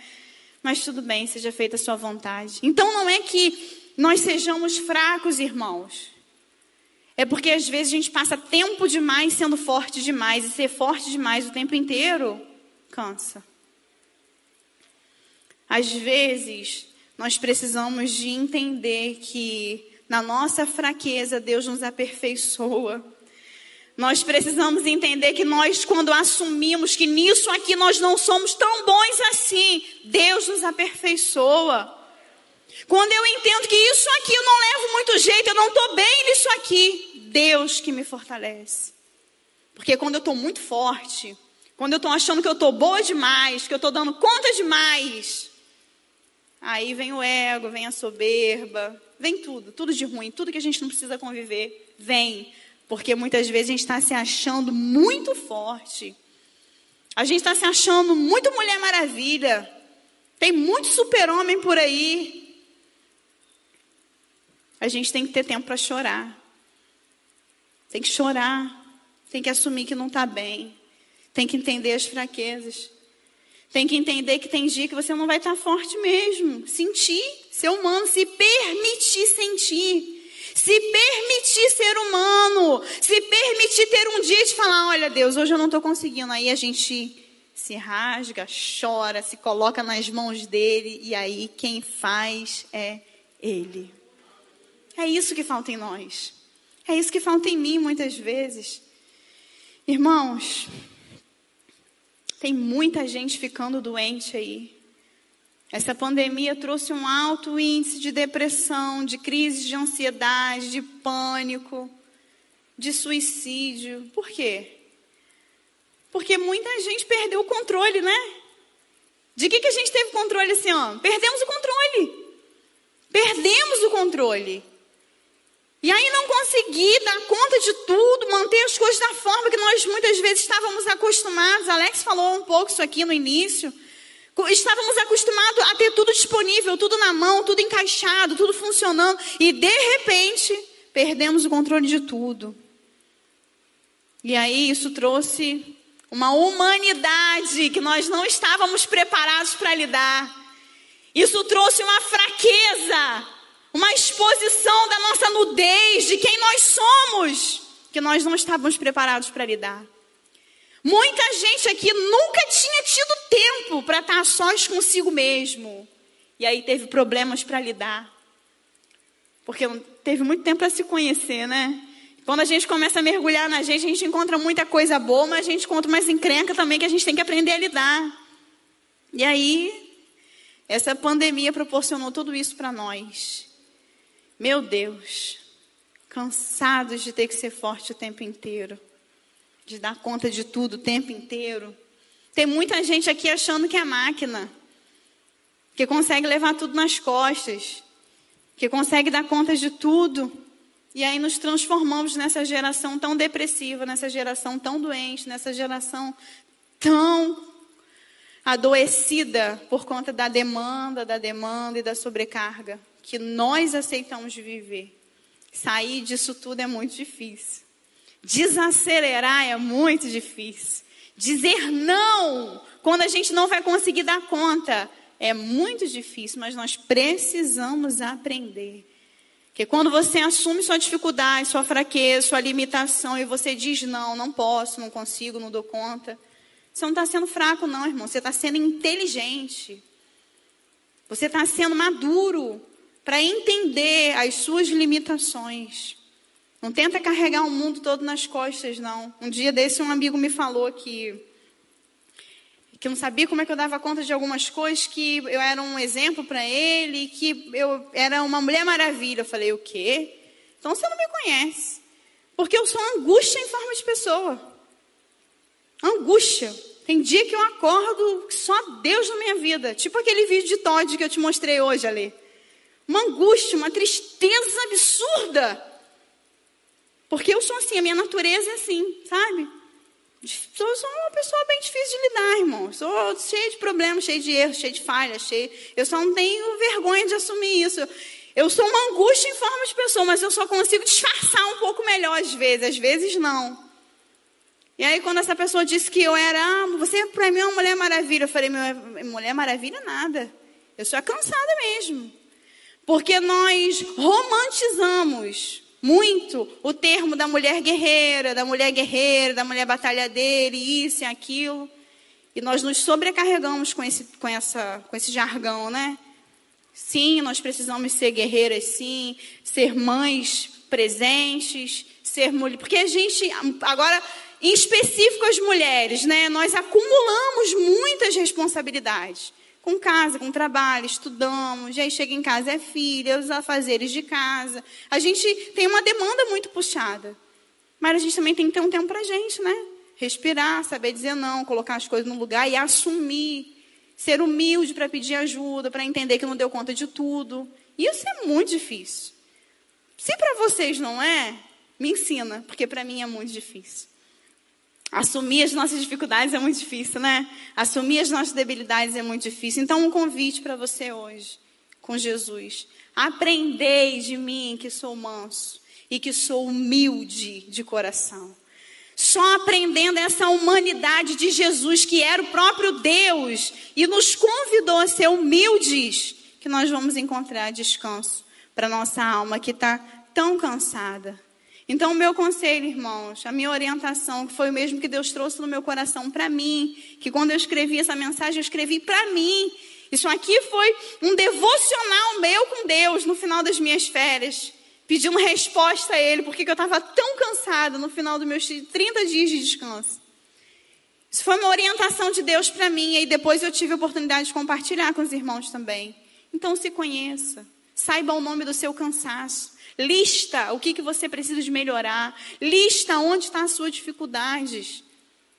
Mas tudo bem, seja feita a sua vontade. Então não é que nós sejamos fracos, irmãos. É porque às vezes a gente passa tempo demais sendo forte demais, e ser forte demais o tempo inteiro cansa. Às vezes, nós precisamos de entender que na nossa fraqueza Deus nos aperfeiçoa. Nós precisamos entender que nós, quando assumimos que nisso aqui nós não somos tão bons assim, Deus nos aperfeiçoa. Quando eu entendo que isso aqui eu não levo muito jeito, eu não estou bem nisso aqui, Deus que me fortalece. Porque quando eu estou muito forte, quando eu estou achando que eu estou boa demais, que eu estou dando conta demais, aí vem o ego, vem a soberba, vem tudo, tudo de ruim, tudo que a gente não precisa conviver, vem. Porque muitas vezes a gente está se achando muito forte. A gente está se achando muito Mulher Maravilha. Tem muito super-homem por aí. A gente tem que ter tempo para chorar. Tem que chorar. Tem que assumir que não está bem. Tem que entender as fraquezas. Tem que entender que tem dia que você não vai estar forte mesmo. Sentir, ser humano, se permitir sentir. Se permitir ser humano. Se permitir ter um dia de falar: olha, Deus, hoje eu não estou conseguindo. Aí a gente se rasga, chora, se coloca nas mãos dele. E aí quem faz é ele. É isso que falta em nós. É isso que falta em mim muitas vezes. Irmãos, tem muita gente ficando doente aí. Essa pandemia trouxe um alto índice de depressão, de crise de ansiedade, de pânico, de suicídio. Por quê? Porque muita gente perdeu o controle, né? De que, que a gente teve controle esse ano? Perdemos o controle. Perdemos o controle. E aí não conseguir dar conta de tudo, manter as coisas da forma que nós muitas vezes estávamos acostumados. Alex falou um pouco isso aqui no início. Estávamos acostumados a ter tudo disponível, tudo na mão, tudo encaixado, tudo funcionando. E de repente, perdemos o controle de tudo. E aí isso trouxe uma humanidade que nós não estávamos preparados para lidar. Isso trouxe uma fraqueza uma exposição da nossa nudez, de quem nós somos, que nós não estávamos preparados para lidar. Muita gente aqui nunca tinha tido tempo para estar sós consigo mesmo. E aí teve problemas para lidar. Porque teve muito tempo para se conhecer, né? Quando a gente começa a mergulhar na gente, a gente encontra muita coisa boa, mas a gente encontra umas encrenca também que a gente tem que aprender a lidar. E aí, essa pandemia proporcionou tudo isso para nós. Meu Deus, cansados de ter que ser forte o tempo inteiro, de dar conta de tudo o tempo inteiro. Tem muita gente aqui achando que é máquina, que consegue levar tudo nas costas, que consegue dar conta de tudo. E aí nos transformamos nessa geração tão depressiva, nessa geração tão doente, nessa geração tão adoecida por conta da demanda, da demanda e da sobrecarga que nós aceitamos viver. Sair disso tudo é muito difícil. Desacelerar é muito difícil. Dizer não quando a gente não vai conseguir dar conta é muito difícil, mas nós precisamos aprender. Que quando você assume sua dificuldade, sua fraqueza, sua limitação e você diz não, não posso, não consigo, não dou conta, você não está sendo fraco, não, irmão. Você está sendo inteligente. Você está sendo maduro para entender as suas limitações. Não tenta carregar o mundo todo nas costas, não. Um dia desse um amigo me falou que que não sabia como é que eu dava conta de algumas coisas, que eu era um exemplo para ele, que eu era uma mulher maravilha. Eu falei, o quê? Então você não me conhece. Porque eu sou angústia em forma de pessoa. Angústia. Tem dia que eu acordo só Deus na minha vida. Tipo aquele vídeo de Todd que eu te mostrei hoje ali uma angústia, uma tristeza absurda. Porque eu sou assim, a minha natureza é assim, sabe? Eu sou uma pessoa bem difícil de lidar, irmão. Sou cheia de problemas, cheia de erros, cheia de falhas, cheia... Eu só não tenho vergonha de assumir isso. Eu sou uma angústia em forma de pessoa, mas eu só consigo disfarçar um pouco melhor às vezes, às vezes não. E aí, quando essa pessoa disse que eu era, ah, você para mim é uma mulher maravilha, eu falei, mulher maravilha nada. Eu sou cansada mesmo. Porque nós romantizamos muito o termo da mulher guerreira, da mulher guerreira, da mulher batalhadeira, isso e aquilo. E nós nos sobrecarregamos com esse, com, essa, com esse jargão, né? Sim, nós precisamos ser guerreiras, sim, ser mães presentes, ser mulher. Porque a gente, agora, em específico as mulheres, né? Nós acumulamos muitas responsabilidades. Com casa, com trabalho, estudamos, aí chega em casa é filha, os afazeres de casa. A gente tem uma demanda muito puxada. Mas a gente também tem que ter um tempo para a gente, né? Respirar, saber dizer não, colocar as coisas no lugar e assumir. Ser humilde para pedir ajuda, para entender que não deu conta de tudo. Isso é muito difícil. Se para vocês não é, me ensina, porque para mim é muito difícil. Assumir as nossas dificuldades é muito difícil, né? Assumir as nossas debilidades é muito difícil. Então, um convite para você hoje, com Jesus. Aprendei de mim que sou manso e que sou humilde de coração. Só aprendendo essa humanidade de Jesus, que era o próprio Deus, e nos convidou a ser humildes, que nós vamos encontrar descanso para nossa alma que está tão cansada. Então, o meu conselho, irmãos, a minha orientação, que foi o mesmo que Deus trouxe no meu coração para mim, que quando eu escrevi essa mensagem, eu escrevi para mim. Isso aqui foi um devocional meu com Deus no final das minhas férias, pedindo resposta a Ele, porque eu estava tão cansada no final dos meus 30 dias de descanso. Isso foi uma orientação de Deus para mim, e depois eu tive a oportunidade de compartilhar com os irmãos também. Então, se conheça, saiba o nome do seu cansaço. Lista o que, que você precisa de melhorar. Lista onde estão as suas dificuldades.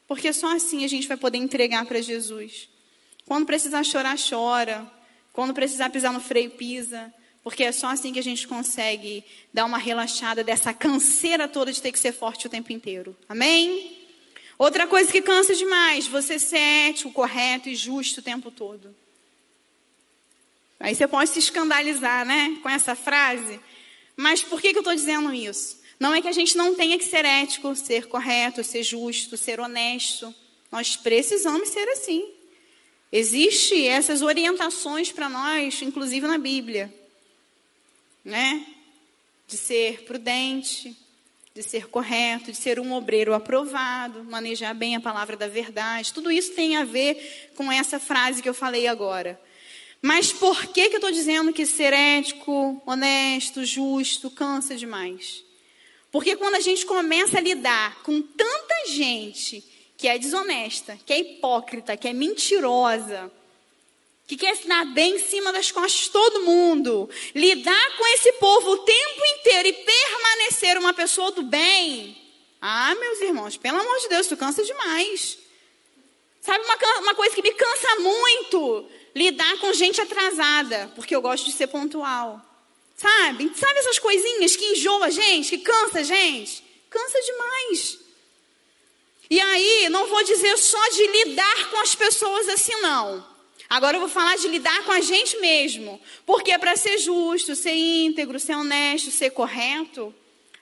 Porque só assim a gente vai poder entregar para Jesus. Quando precisar chorar, chora. Quando precisar pisar no freio, pisa. Porque é só assim que a gente consegue dar uma relaxada dessa canseira toda de ter que ser forte o tempo inteiro. Amém? Outra coisa que cansa demais, você ser ético, correto e justo o tempo todo. Aí você pode se escandalizar, né? Com essa frase. Mas por que, que eu estou dizendo isso? Não é que a gente não tenha que ser ético, ser correto, ser justo, ser honesto. Nós precisamos ser assim. Existem essas orientações para nós, inclusive na Bíblia. Né? De ser prudente, de ser correto, de ser um obreiro aprovado, manejar bem a palavra da verdade. Tudo isso tem a ver com essa frase que eu falei agora. Mas por que, que eu estou dizendo que ser ético, honesto, justo, cansa demais? Porque quando a gente começa a lidar com tanta gente que é desonesta, que é hipócrita, que é mentirosa, que quer se dar bem em cima das costas de todo mundo, lidar com esse povo o tempo inteiro e permanecer uma pessoa do bem, ah, meus irmãos, pelo amor de Deus, isso cansa demais. Sabe uma, uma coisa que me cansa muito? Lidar com gente atrasada, porque eu gosto de ser pontual. Sabe? Sabe essas coisinhas que enjoa a gente, que cansa a gente? Cansa demais. E aí, não vou dizer só de lidar com as pessoas assim, não. Agora eu vou falar de lidar com a gente mesmo. Porque para ser justo, ser íntegro, ser honesto, ser correto,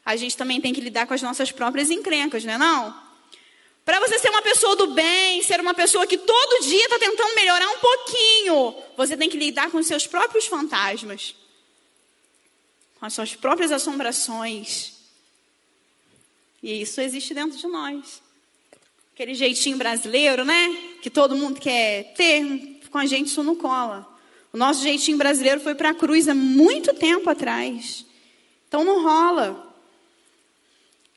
a gente também tem que lidar com as nossas próprias encrencas, não é não? Para você ser uma pessoa do bem, ser uma pessoa que todo dia está tentando melhorar um pouquinho, você tem que lidar com os seus próprios fantasmas, com as suas próprias assombrações. E isso existe dentro de nós. Aquele jeitinho brasileiro, né? Que todo mundo quer ter, com a gente isso não cola. O nosso jeitinho brasileiro foi para a cruz há muito tempo atrás. Então não rola.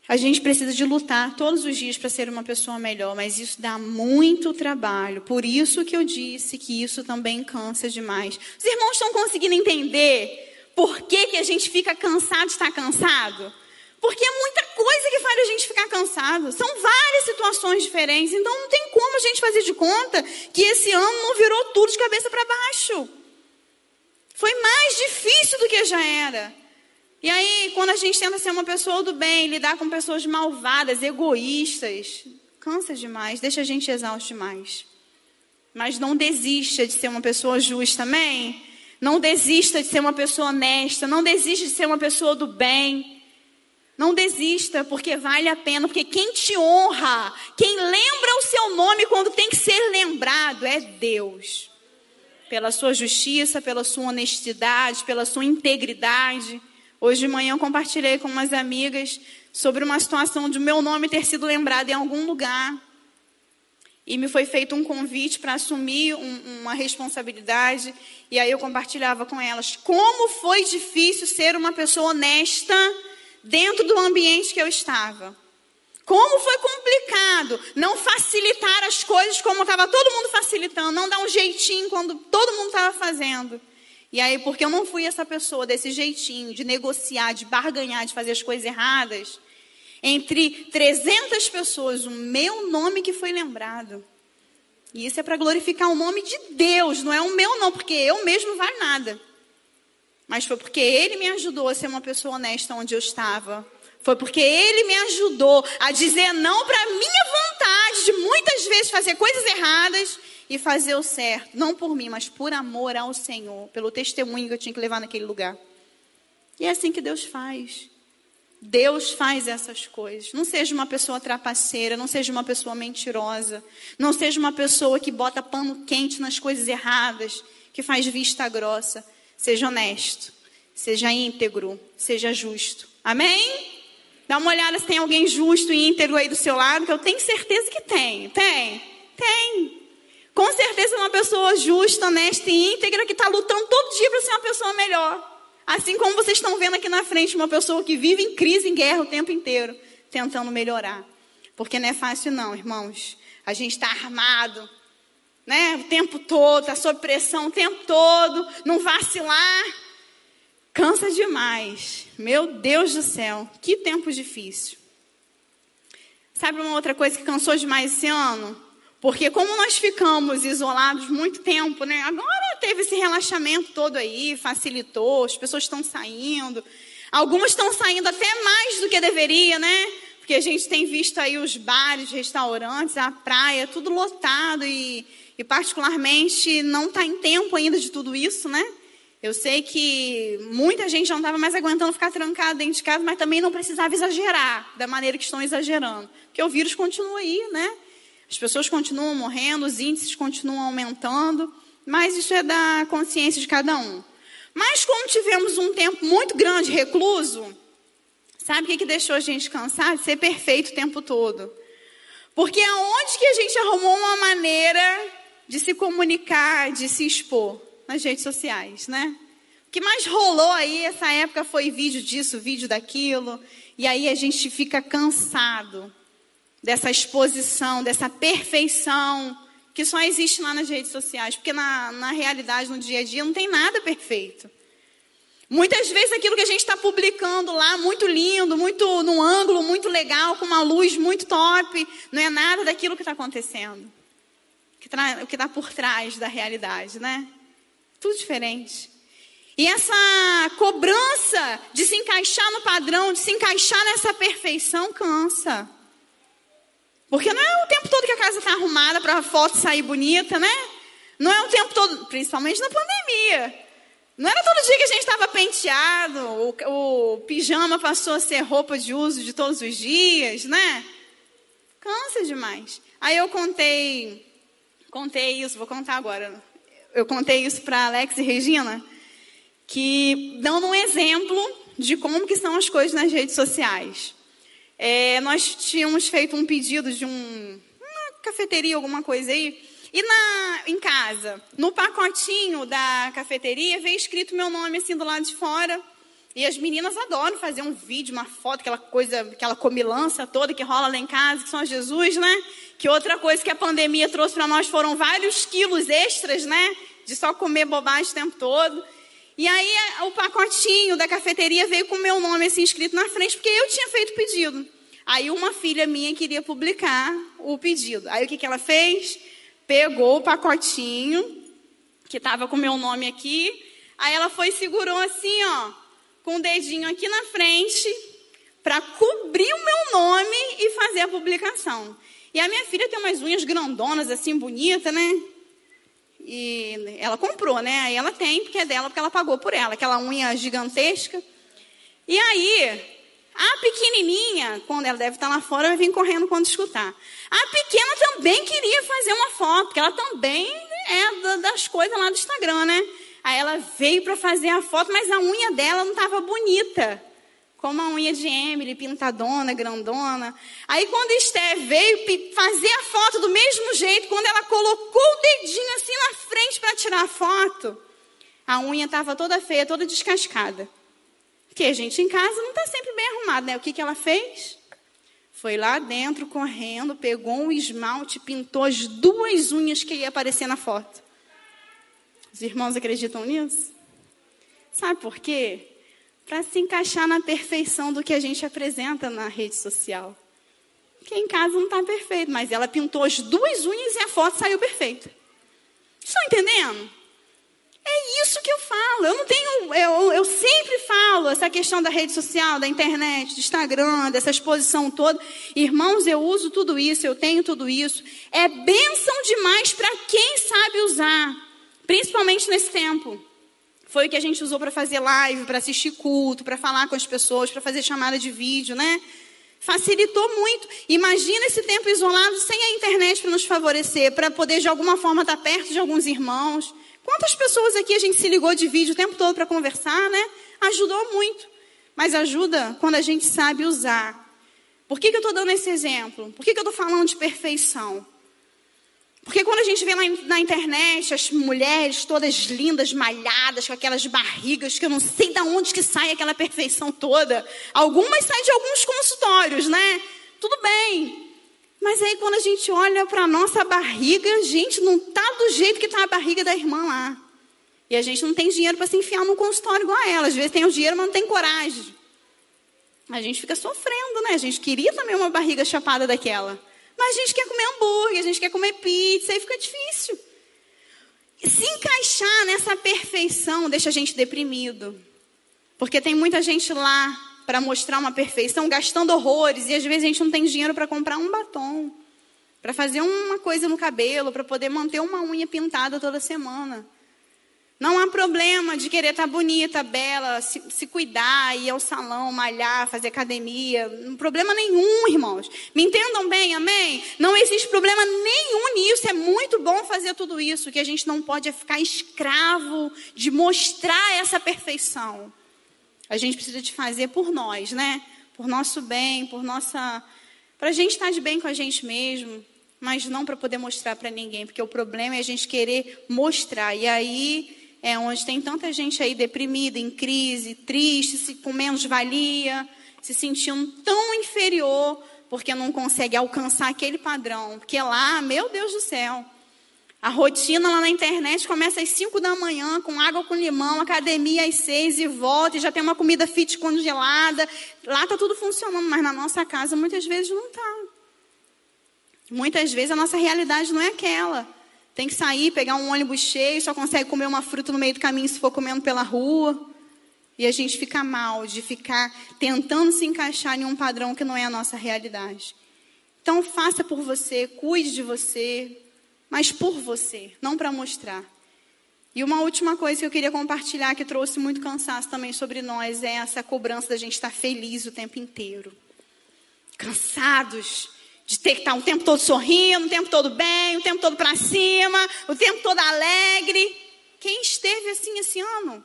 A gente precisa de lutar todos os dias para ser uma pessoa melhor, mas isso dá muito trabalho. Por isso que eu disse que isso também cansa demais. Os irmãos estão conseguindo entender por que, que a gente fica cansado de estar cansado? Porque é muita coisa que faz a gente ficar cansado. São várias situações diferentes. Então não tem como a gente fazer de conta que esse ano não virou tudo de cabeça para baixo. Foi mais difícil do que já era. E aí, quando a gente tenta ser uma pessoa do bem, lidar com pessoas malvadas, egoístas, cansa demais, deixa a gente exausto demais. Mas não desista de ser uma pessoa justa, amém? Não desista de ser uma pessoa honesta, não desista de ser uma pessoa do bem. Não desista, porque vale a pena, porque quem te honra, quem lembra o seu nome quando tem que ser lembrado é Deus. Pela sua justiça, pela sua honestidade, pela sua integridade. Hoje de manhã eu compartilhei com umas amigas sobre uma situação de meu nome ter sido lembrado em algum lugar. E me foi feito um convite para assumir um, uma responsabilidade. E aí eu compartilhava com elas como foi difícil ser uma pessoa honesta dentro do ambiente que eu estava. Como foi complicado não facilitar as coisas como estava todo mundo facilitando, não dar um jeitinho quando todo mundo estava fazendo. E aí, porque eu não fui essa pessoa desse jeitinho, de negociar, de barganhar, de fazer as coisas erradas, entre 300 pessoas, o meu nome que foi lembrado. E isso é para glorificar o nome de Deus, não é o meu não, porque eu mesmo não vale nada. Mas foi porque Ele me ajudou a ser uma pessoa honesta onde eu estava. Foi porque Ele me ajudou a dizer não para a minha vontade de muitas vezes fazer coisas erradas e fazer o certo. Não por mim, mas por amor ao Senhor, pelo testemunho que eu tinha que levar naquele lugar. E é assim que Deus faz. Deus faz essas coisas. Não seja uma pessoa trapaceira, não seja uma pessoa mentirosa, não seja uma pessoa que bota pano quente nas coisas erradas, que faz vista grossa. Seja honesto, seja íntegro, seja justo. Amém? Dá uma olhada se tem alguém justo e íntegro aí do seu lado, que eu tenho certeza que tem. Tem? Tem. Com certeza uma pessoa justa, honesta e íntegra que está lutando todo dia para ser uma pessoa melhor. Assim como vocês estão vendo aqui na frente uma pessoa que vive em crise, em guerra o tempo inteiro, tentando melhorar. Porque não é fácil não, irmãos. A gente está armado, né? O tempo todo, está sob pressão o tempo todo, não vacilar. Cansa demais. Meu Deus do céu, que tempo difícil. Sabe uma outra coisa que cansou demais esse ano? Porque como nós ficamos isolados muito tempo, né? Agora teve esse relaxamento todo aí, facilitou, as pessoas estão saindo. Algumas estão saindo até mais do que deveria, né? Porque a gente tem visto aí os bares, restaurantes, a praia, tudo lotado e, e particularmente não está em tempo ainda de tudo isso, né? Eu sei que muita gente não estava mais aguentando ficar trancado dentro de casa, mas também não precisava exagerar da maneira que estão exagerando. Porque o vírus continua aí, né? As pessoas continuam morrendo, os índices continuam aumentando, mas isso é da consciência de cada um. Mas como tivemos um tempo muito grande recluso, sabe o que, que deixou a gente cansar? De ser perfeito o tempo todo. Porque aonde que a gente arrumou uma maneira de se comunicar, de se expor? Nas redes sociais, né? O que mais rolou aí essa época foi vídeo disso, vídeo daquilo. E aí a gente fica cansado dessa exposição, dessa perfeição que só existe lá nas redes sociais, porque na, na realidade, no dia a dia, não tem nada perfeito. Muitas vezes aquilo que a gente está publicando lá, muito lindo, muito no ângulo, muito legal, com uma luz muito top, não é nada daquilo que está acontecendo. O que está por trás da realidade, né? Tudo diferente. E essa cobrança de se encaixar no padrão, de se encaixar nessa perfeição, cansa. Porque não é o tempo todo que a casa está arrumada para a foto sair bonita, né? Não é o tempo todo, principalmente na pandemia. Não era todo dia que a gente estava penteado, o, o, pijama passou a ser roupa de uso de todos os dias, né? Cansa demais. Aí eu contei, contei isso, vou contar agora. Eu contei isso para Alex e Regina, que dando um exemplo de como que são as coisas nas redes sociais. É, nós tínhamos feito um pedido de um, uma cafeteria, alguma coisa aí. E na, em casa, no pacotinho da cafeteria, veio escrito meu nome assim do lado de fora. E as meninas adoram fazer um vídeo, uma foto, aquela coisa, aquela comilança toda que rola lá em casa, que são Jesus, né? Que outra coisa que a pandemia trouxe para nós foram vários quilos extras, né? De só comer bobagem o tempo todo. E aí o pacotinho da cafeteria veio com o meu nome assim escrito na frente, porque eu tinha feito o pedido. Aí uma filha minha queria publicar o pedido. Aí o que, que ela fez? Pegou o pacotinho, que estava com o meu nome aqui. Aí ela foi e segurou assim, ó, com o dedinho aqui na frente, para cobrir o meu nome e fazer a publicação. E a minha filha tem umas unhas grandonas, assim, bonita, né? E ela comprou, né? Aí ela tem, porque é dela, porque ela pagou por ela, aquela unha gigantesca. E aí, a pequenininha, quando ela deve estar lá fora, vai vir correndo quando escutar. A pequena também queria fazer uma foto, porque ela também é das coisas lá do Instagram, né? Aí ela veio para fazer a foto, mas a unha dela não estava bonita como a unha de Emily, pintadona, grandona. Aí quando Esther veio fazer a foto do mesmo jeito, quando ela colocou o dedinho assim na frente para tirar a foto, a unha estava toda feia, toda descascada. Porque a gente em casa não está sempre bem arrumado, né? O que, que ela fez? Foi lá dentro correndo, pegou um esmalte, pintou as duas unhas que ia aparecer na foto. Os irmãos acreditam nisso? Sabe por quê? Para se encaixar na perfeição do que a gente apresenta na rede social. Porque em casa não está perfeito, mas ela pintou as duas unhas e a foto saiu perfeita. Estão entendendo? É isso que eu falo. Eu não tenho. Eu, eu sempre falo essa questão da rede social, da internet, do Instagram, dessa exposição toda. Irmãos, eu uso tudo isso, eu tenho tudo isso. É bênção demais para quem sabe usar, principalmente nesse tempo. Foi o que a gente usou para fazer live, para assistir culto, para falar com as pessoas, para fazer chamada de vídeo, né? Facilitou muito. Imagina esse tempo isolado sem a internet para nos favorecer, para poder de alguma forma estar perto de alguns irmãos. Quantas pessoas aqui a gente se ligou de vídeo o tempo todo para conversar, né? Ajudou muito. Mas ajuda quando a gente sabe usar. Por que, que eu estou dando esse exemplo? Por que, que eu estou falando de perfeição? Porque quando a gente vê na internet as mulheres todas lindas, malhadas, com aquelas barrigas, que eu não sei de onde que sai aquela perfeição toda. Algumas saem de alguns consultórios, né? Tudo bem. Mas aí quando a gente olha para nossa barriga, gente, não tá do jeito que está a barriga da irmã lá. E a gente não tem dinheiro para se enfiar num consultório igual a ela. Às vezes tem o dinheiro, mas não tem coragem. A gente fica sofrendo, né? A gente queria também uma barriga chapada daquela. Mas a gente quer comer hambúrguer, a gente quer comer pizza, aí fica difícil. Se encaixar nessa perfeição deixa a gente deprimido. Porque tem muita gente lá para mostrar uma perfeição, gastando horrores, e às vezes a gente não tem dinheiro para comprar um batom, para fazer uma coisa no cabelo, para poder manter uma unha pintada toda semana. Não há problema de querer estar bonita, bela, se, se, cuidar, ir ao salão, malhar, fazer academia. Não problema nenhum, irmãos. Me entendam bem, amém? Não existe problema nenhum nisso. É muito bom fazer tudo isso. O que a gente não pode é ficar escravo de mostrar essa perfeição. A gente precisa de fazer por nós, né? Por nosso bem, por nossa. Para a gente estar de bem com a gente mesmo, mas não para poder mostrar para ninguém, porque o problema é a gente querer mostrar. E aí é onde tem tanta gente aí deprimida, em crise, triste, se, com menos valia, se sentindo tão inferior porque não consegue alcançar aquele padrão. Porque lá, meu Deus do céu, a rotina lá na internet começa às 5 da manhã, com água com limão, academia às 6 e volta, e já tem uma comida fit congelada. Lá está tudo funcionando, mas na nossa casa muitas vezes não está. Muitas vezes a nossa realidade não é aquela. Tem que sair, pegar um ônibus cheio, só consegue comer uma fruta no meio do caminho se for comendo pela rua. E a gente fica mal de ficar tentando se encaixar em um padrão que não é a nossa realidade. Então faça por você, cuide de você, mas por você, não para mostrar. E uma última coisa que eu queria compartilhar, que trouxe muito cansaço também sobre nós, é essa cobrança da gente estar feliz o tempo inteiro. Cansados de ter que estar o tempo todo sorrindo, o tempo todo bem, o tempo todo para cima, o tempo todo alegre. Quem esteve assim esse ano?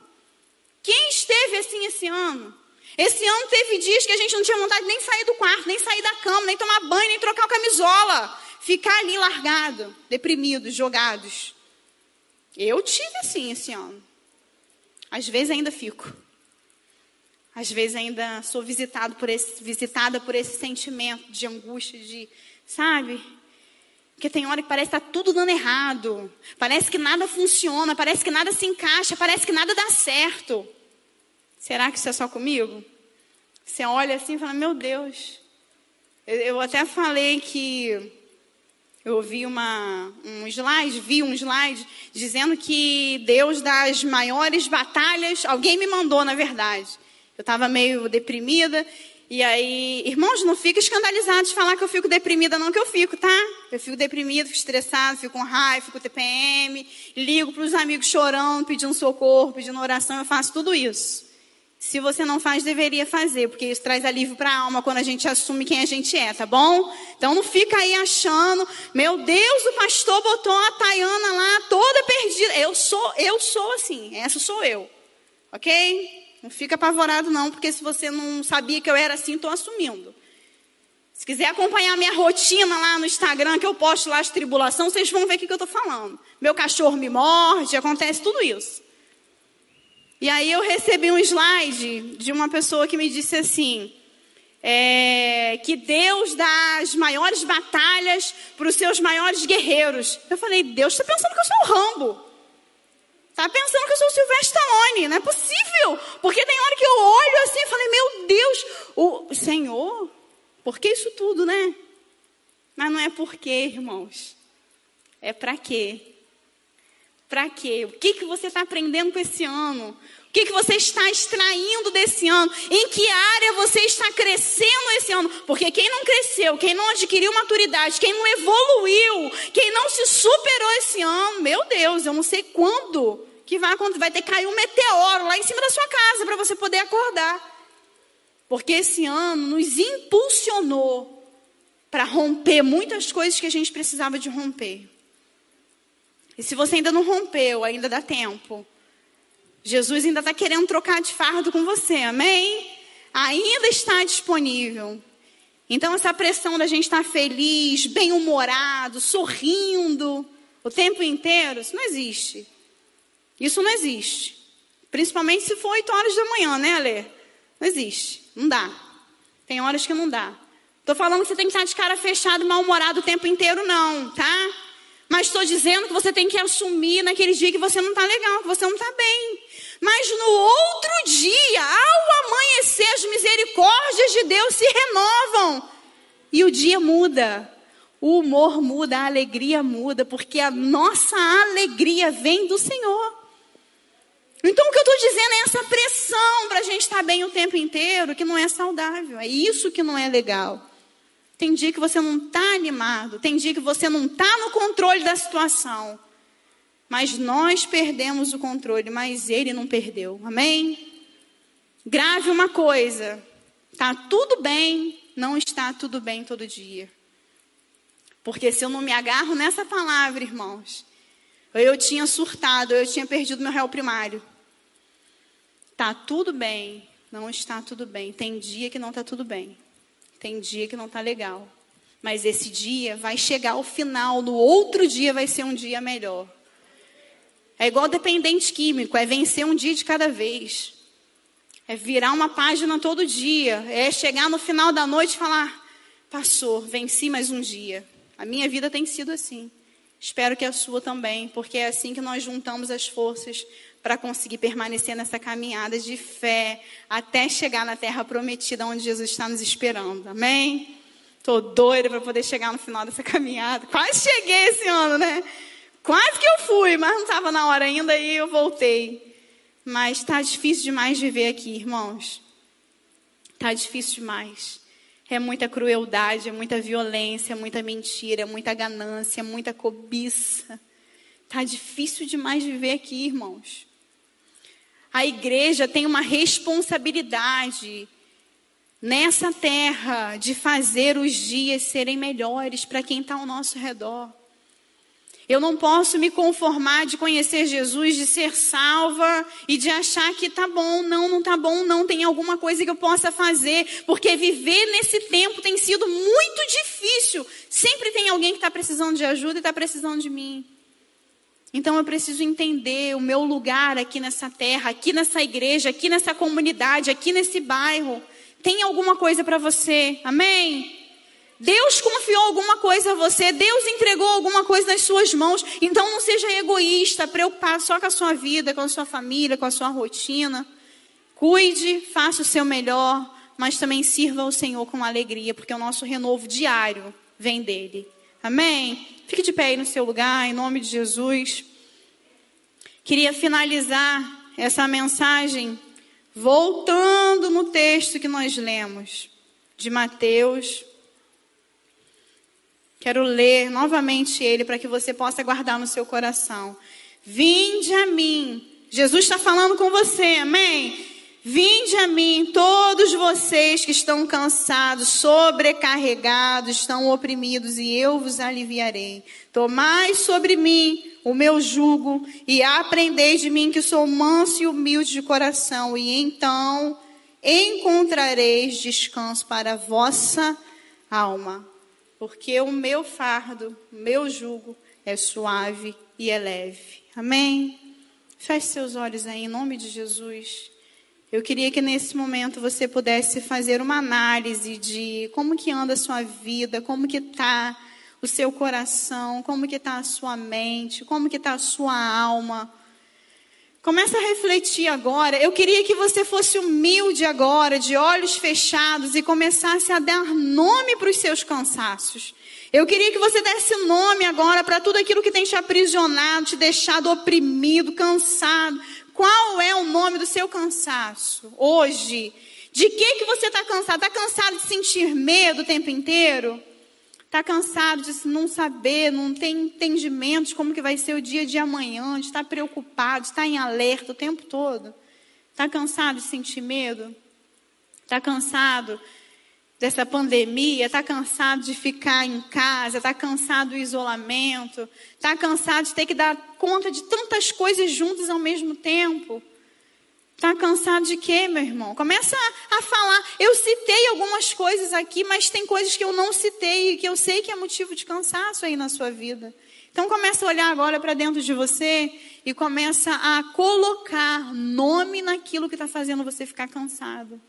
Quem esteve assim esse ano? Esse ano teve dias que a gente não tinha vontade nem sair do quarto, nem sair da cama, nem tomar banho, nem trocar a camisola ficar ali largado, deprimidos, jogados. Eu tive assim esse ano. Às vezes ainda fico. Às vezes ainda sou visitado por esse, visitada por esse sentimento de angústia, de, sabe? Porque tem hora que parece que está tudo dando errado. Parece que nada funciona, parece que nada se encaixa, parece que nada dá certo. Será que isso é só comigo? Você olha assim e fala, meu Deus. Eu, até falei que eu ouvi uma, um slide, vi um slide dizendo que Deus das maiores batalhas, alguém me mandou, na verdade. Eu estava meio deprimida. E aí, irmãos, não fica escandalizados de falar que eu fico deprimida, não, que eu fico, tá? Eu fico deprimida, fico estressada, fico com raiva, fico TPM, ligo para os amigos chorando, pedindo socorro, pedindo oração, eu faço tudo isso. Se você não faz, deveria fazer, porque isso traz alívio para a alma quando a gente assume quem a gente é, tá bom? Então não fica aí achando, meu Deus, o pastor botou a Tayana lá toda perdida. Eu sou, eu sou assim, essa sou eu. OK? Não fica apavorado não, porque se você não sabia que eu era assim, estou assumindo. Se quiser acompanhar minha rotina lá no Instagram, que eu posto lá as tribulações, vocês vão ver o que eu estou falando. Meu cachorro me morde, acontece tudo isso. E aí eu recebi um slide de uma pessoa que me disse assim: é, que Deus dá as maiores batalhas para os seus maiores guerreiros. Eu falei, Deus está pensando que eu sou o Rambo. Está pensando que eu sou Silvestre Stallone. Não é possível. Porque tem hora que eu olho assim e falei, meu Deus, o Senhor, por que isso tudo, né? Mas não é por quê, irmãos. É para quê? Para quê? O que, que você está aprendendo com esse ano? O que, que você está extraindo desse ano? Em que área você está crescendo esse ano? Porque quem não cresceu, quem não adquiriu maturidade, quem não evoluiu, quem não se superou esse ano, meu Deus, eu não sei quando que vai acontecer. Vai ter que cair um meteoro lá em cima da sua casa para você poder acordar. Porque esse ano nos impulsionou para romper muitas coisas que a gente precisava de romper. E se você ainda não rompeu, ainda dá tempo. Jesus ainda está querendo trocar de fardo com você, amém? Ainda está disponível. Então, essa pressão da gente estar feliz, bem-humorado, sorrindo o tempo inteiro, isso não existe. Isso não existe. Principalmente se for 8 horas da manhã, né, Alê? Não existe. Não dá. Tem horas que não dá. Estou falando que você tem que estar de cara fechada, mal-humorado o tempo inteiro, não, tá? Mas estou dizendo que você tem que assumir naquele dia que você não está legal, que você não está bem. Mas no outro dia, ao amanhecer, as misericórdias de Deus se renovam. E o dia muda. O humor muda, a alegria muda, porque a nossa alegria vem do Senhor. Então, o que eu estou dizendo é essa pressão para a gente estar tá bem o tempo inteiro, que não é saudável. É isso que não é legal. Tem dia que você não está animado, tem dia que você não está no controle da situação. Mas nós perdemos o controle, mas ele não perdeu. Amém? Grave uma coisa: está tudo bem, não está tudo bem todo dia. Porque se eu não me agarro nessa palavra, irmãos, eu tinha surtado, eu tinha perdido meu réu primário. Está tudo bem, não está tudo bem. Tem dia que não está tudo bem. Tem dia que não está legal. Mas esse dia vai chegar ao final, no outro dia vai ser um dia melhor. É igual dependente químico, é vencer um dia de cada vez. É virar uma página todo dia. É chegar no final da noite e falar: passou, venci mais um dia. A minha vida tem sido assim. Espero que a sua também, porque é assim que nós juntamos as forças para conseguir permanecer nessa caminhada de fé até chegar na terra prometida onde Jesus está nos esperando. Amém? Estou doida para poder chegar no final dessa caminhada. Quase cheguei esse ano, né? Quase que eu fui, mas não estava na hora ainda e eu voltei. Mas está difícil demais viver aqui, irmãos. Está difícil demais. É muita crueldade, é muita violência, é muita mentira, é muita ganância, é muita cobiça. Está difícil demais viver aqui, irmãos. A igreja tem uma responsabilidade nessa terra de fazer os dias serem melhores para quem está ao nosso redor. Eu não posso me conformar de conhecer Jesus, de ser salva e de achar que tá bom, não, não tá bom, não tem alguma coisa que eu possa fazer, porque viver nesse tempo tem sido muito difícil. Sempre tem alguém que está precisando de ajuda e está precisando de mim. Então eu preciso entender o meu lugar aqui nessa terra, aqui nessa igreja, aqui nessa comunidade, aqui nesse bairro. Tem alguma coisa para você? Amém? Deus confiou alguma coisa a você, Deus entregou alguma coisa nas suas mãos. Então não seja egoísta, preocupado só com a sua vida, com a sua família, com a sua rotina. Cuide, faça o seu melhor, mas também sirva ao Senhor com alegria, porque o nosso renovo diário vem dele. Amém? Fique de pé aí no seu lugar, em nome de Jesus. Queria finalizar essa mensagem voltando no texto que nós lemos, de Mateus Quero ler novamente ele para que você possa guardar no seu coração. Vinde a mim. Jesus está falando com você, amém? Vinde a mim, todos vocês que estão cansados, sobrecarregados, estão oprimidos, e eu vos aliviarei. Tomai sobre mim o meu jugo e aprendei de mim que sou manso e humilde de coração, e então encontrareis descanso para a vossa alma porque o meu fardo, o meu jugo é suave e é leve. Amém? Feche seus olhos aí, em nome de Jesus. Eu queria que nesse momento você pudesse fazer uma análise de como que anda a sua vida, como que está o seu coração, como que está a sua mente, como que está a sua alma. Começa a refletir agora. Eu queria que você fosse humilde agora, de olhos fechados, e começasse a dar nome para os seus cansaços. Eu queria que você desse nome agora para tudo aquilo que tem te aprisionado, te deixado oprimido, cansado. Qual é o nome do seu cansaço hoje? De que que você está cansado? Está cansado de sentir medo o tempo inteiro? Está cansado de não saber, não ter entendimento de como que vai ser o dia de amanhã, de estar preocupado, de estar em alerta o tempo todo? Está cansado de sentir medo? Está cansado dessa pandemia, está cansado de ficar em casa, está cansado do isolamento, está cansado de ter que dar conta de tantas coisas juntas ao mesmo tempo. Está cansado de quê, meu irmão? Começa a, a, falar. Eu citei algumas coisas aqui, mas tem coisas que eu não citei e que eu sei que é motivo de cansaço aí na sua vida. Então começa a olhar agora para dentro de você e começa a colocar nome naquilo que está fazendo você ficar cansado.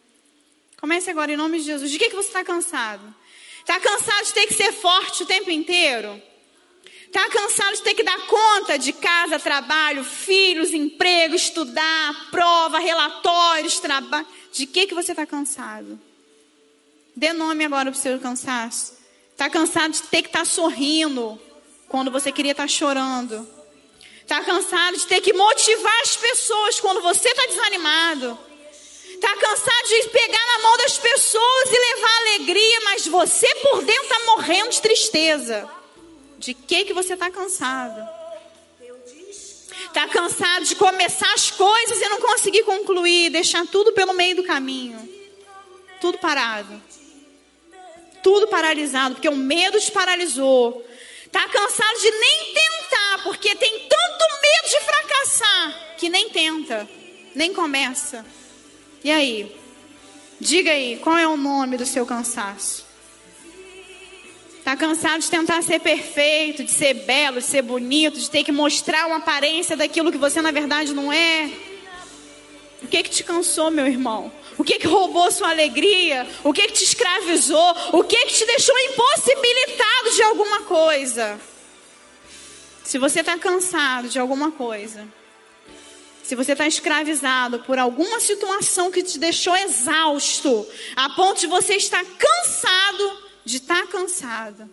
Comece agora em nome de Jesus. De que, que você está cansado? Está cansado de ter que ser forte o tempo inteiro? Está cansado de ter que dar conta de casa, trabalho, filhos, emprego, estudar, prova, relatórios, trabalho? De que, que você está cansado? Dê nome agora para o seu cansaço. Está cansado de ter que estar tá sorrindo quando você queria estar tá chorando. Está cansado de ter que motivar as pessoas quando você está desanimado. Está cansado de pegar na mão das pessoas e levar alegria, mas você por dentro está morrendo de tristeza. De que que você está cansado? Está cansado de começar as coisas e não conseguir concluir, deixar tudo pelo meio do caminho. Tudo parado. Tudo paralisado, porque o medo te paralisou. Está cansado de nem tentar, porque tem tanto medo de fracassar que nem tenta, nem começa. E aí? Diga aí, qual é o nome do seu cansaço? Está cansado de tentar ser perfeito, de ser belo, de ser bonito, de ter que mostrar uma aparência daquilo que você na verdade não é? O que que te cansou, meu irmão? O que que roubou sua alegria? O que que te escravizou? O que que te deixou impossibilitado de alguma coisa? Se você está cansado de alguma coisa, se você está escravizado por alguma situação que te deixou exausto, a ponto de você estar cansado de estar tá cansado.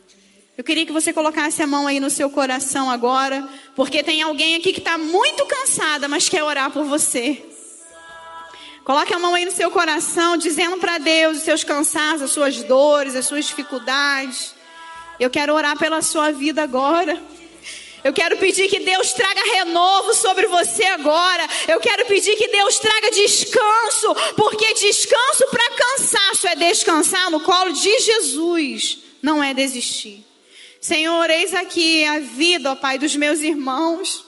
Eu queria que você colocasse a mão aí no seu coração agora, porque tem alguém aqui que está muito cansada, mas quer orar por você. Coloque a mão aí no seu coração, dizendo para Deus os seus cansaços, as suas dores, as suas dificuldades. Eu quero orar pela sua vida agora. Eu quero pedir que Deus traga renovo sobre você agora. Eu quero pedir que Deus traga descanso, porque descanso para cansaço é descansar no colo de Jesus, não é desistir. Senhor, eis aqui a vida, ó Pai, dos meus irmãos.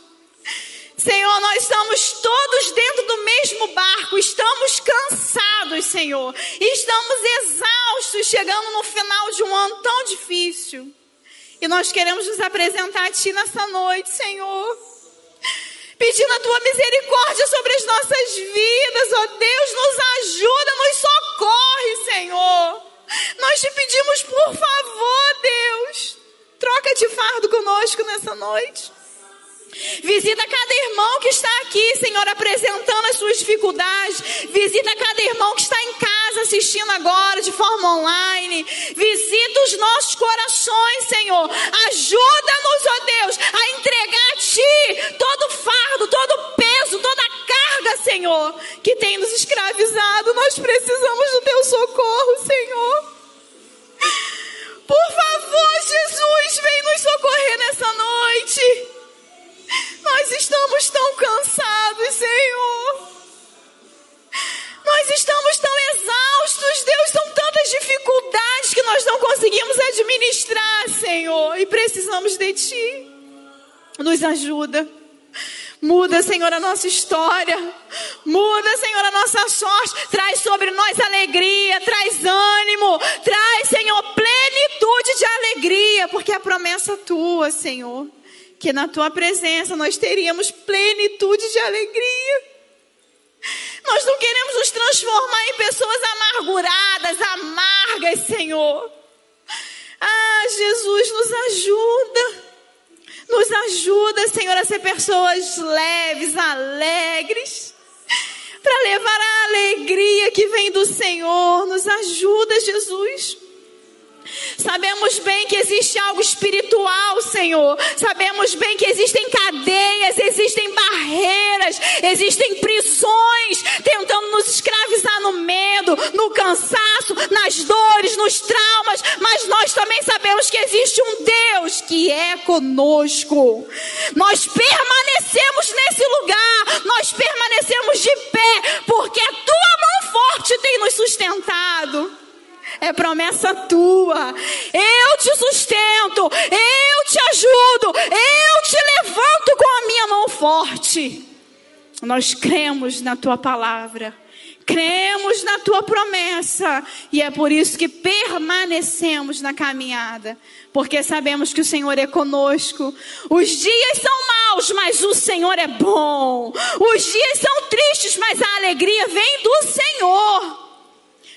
Senhor, nós estamos todos dentro do mesmo barco, estamos cansados, Senhor, estamos exaustos, chegando no final de um ano tão difícil. E nós queremos nos apresentar a Ti nessa noite, Senhor. Pedindo a Tua misericórdia sobre as nossas vidas, ó Deus, nos ajuda, nos socorre, Senhor. Nós te pedimos, por favor, Deus, troca de fardo conosco nessa noite. Visita cada irmão que está aqui, Senhor, apresentando as suas dificuldades. Visita cada irmão que está em casa assistindo agora de forma online. Visita os nossos corações, Senhor. Ajuda-nos, ó Deus, a entregar a Ti todo fardo, todo peso, toda carga, Senhor, que tem nos escravizado. Nós precisamos Nos ajuda. Muda, Senhor, a nossa história. Muda, Senhor, a nossa sorte. Traz sobre nós alegria, traz ânimo, traz, Senhor, plenitude de alegria, porque é a promessa tua, Senhor que na tua presença nós teríamos plenitude de alegria. Nós não queremos nos transformar em pessoas amarguradas, amargas, Senhor. Ah, Jesus, nos ajuda. Nos ajuda, Senhor, a ser pessoas leves, alegres. Para levar a alegria que vem do Senhor. Nos ajuda, Jesus. Sabemos bem que existe algo espiritual, Senhor. Sabemos bem que existem cadeias, existem barreiras, existem prisões tentando nos escravizar no medo, no cansaço, nas dores, nos traumas. Mas nós também sabemos que existe um Deus que é conosco. Nós permanecemos nesse lugar, nós permanecemos de pé, porque a tua mão forte tem nos sustentado é promessa tua. Eu te sustento, eu te ajudo, eu te levanto com a minha mão forte. Nós cremos na tua palavra. Cremos na tua promessa e é por isso que permanecemos na caminhada, porque sabemos que o Senhor é conosco. Os dias são maus, mas o Senhor é bom. Os dias são tristes, mas a alegria vem do Senhor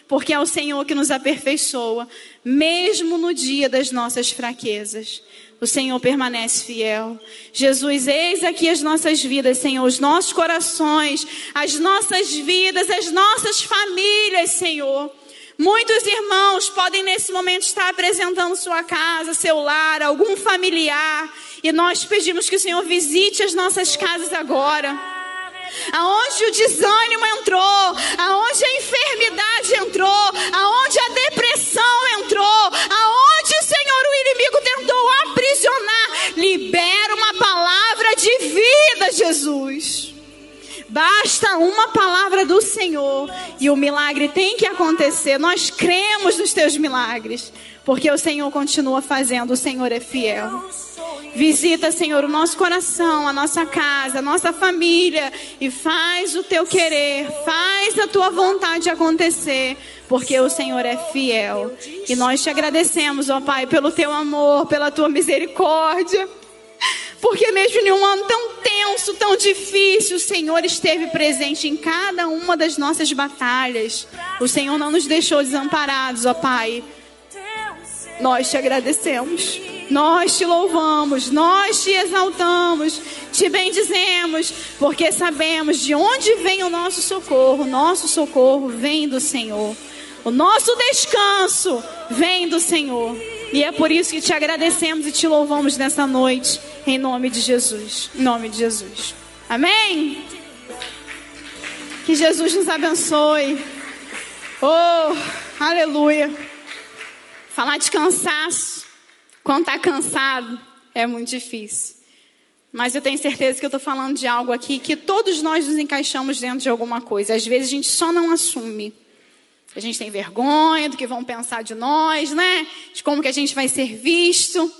porque é o Senhor que nos aperfeiçoa, mesmo no dia das nossas fraquezas. O Senhor permanece fiel. Jesus, eis aqui as nossas vidas, Senhor, os nossos corações, as nossas vidas, as nossas famílias, Senhor. Muitos irmãos podem nesse momento estar apresentando sua casa, seu lar, algum familiar, e nós pedimos que o Senhor visite as nossas casas agora aonde o desânimo entrou, aonde a enfermidade entrou, aonde a depressão entrou, aonde, Senhor, o inimigo tentou aprisionar, libera uma palavra de vida, Jesus. Basta uma palavra do Senhor e o milagre tem que acontecer. Nós cremos nos teus milagres, porque o Senhor continua fazendo, o Senhor é fiel. Visita, Senhor, o nosso coração, a nossa casa, a nossa família e faz o teu querer, faz a tua vontade acontecer, porque o Senhor é fiel. E nós te agradecemos, ó Pai, pelo teu amor, pela tua misericórdia. Porque mesmo em um ano tão tenso, tão difícil, o Senhor esteve presente em cada uma das nossas batalhas. O Senhor não nos deixou desamparados, ó Pai. Nós te agradecemos. Nós te louvamos, nós te exaltamos, te bendizemos, porque sabemos de onde vem o nosso socorro. Nosso socorro vem do Senhor. O nosso descanso vem do Senhor. E é por isso que te agradecemos e te louvamos nessa noite, em nome de Jesus. Em nome de Jesus. Amém? Que Jesus nos abençoe. Oh, aleluia. Falar de cansaço quando está cansado, é muito difícil. Mas eu tenho certeza que eu estou falando de algo aqui que todos nós nos encaixamos dentro de alguma coisa. Às vezes a gente só não assume. A gente tem vergonha do que vão pensar de nós, né? De como que a gente vai ser visto.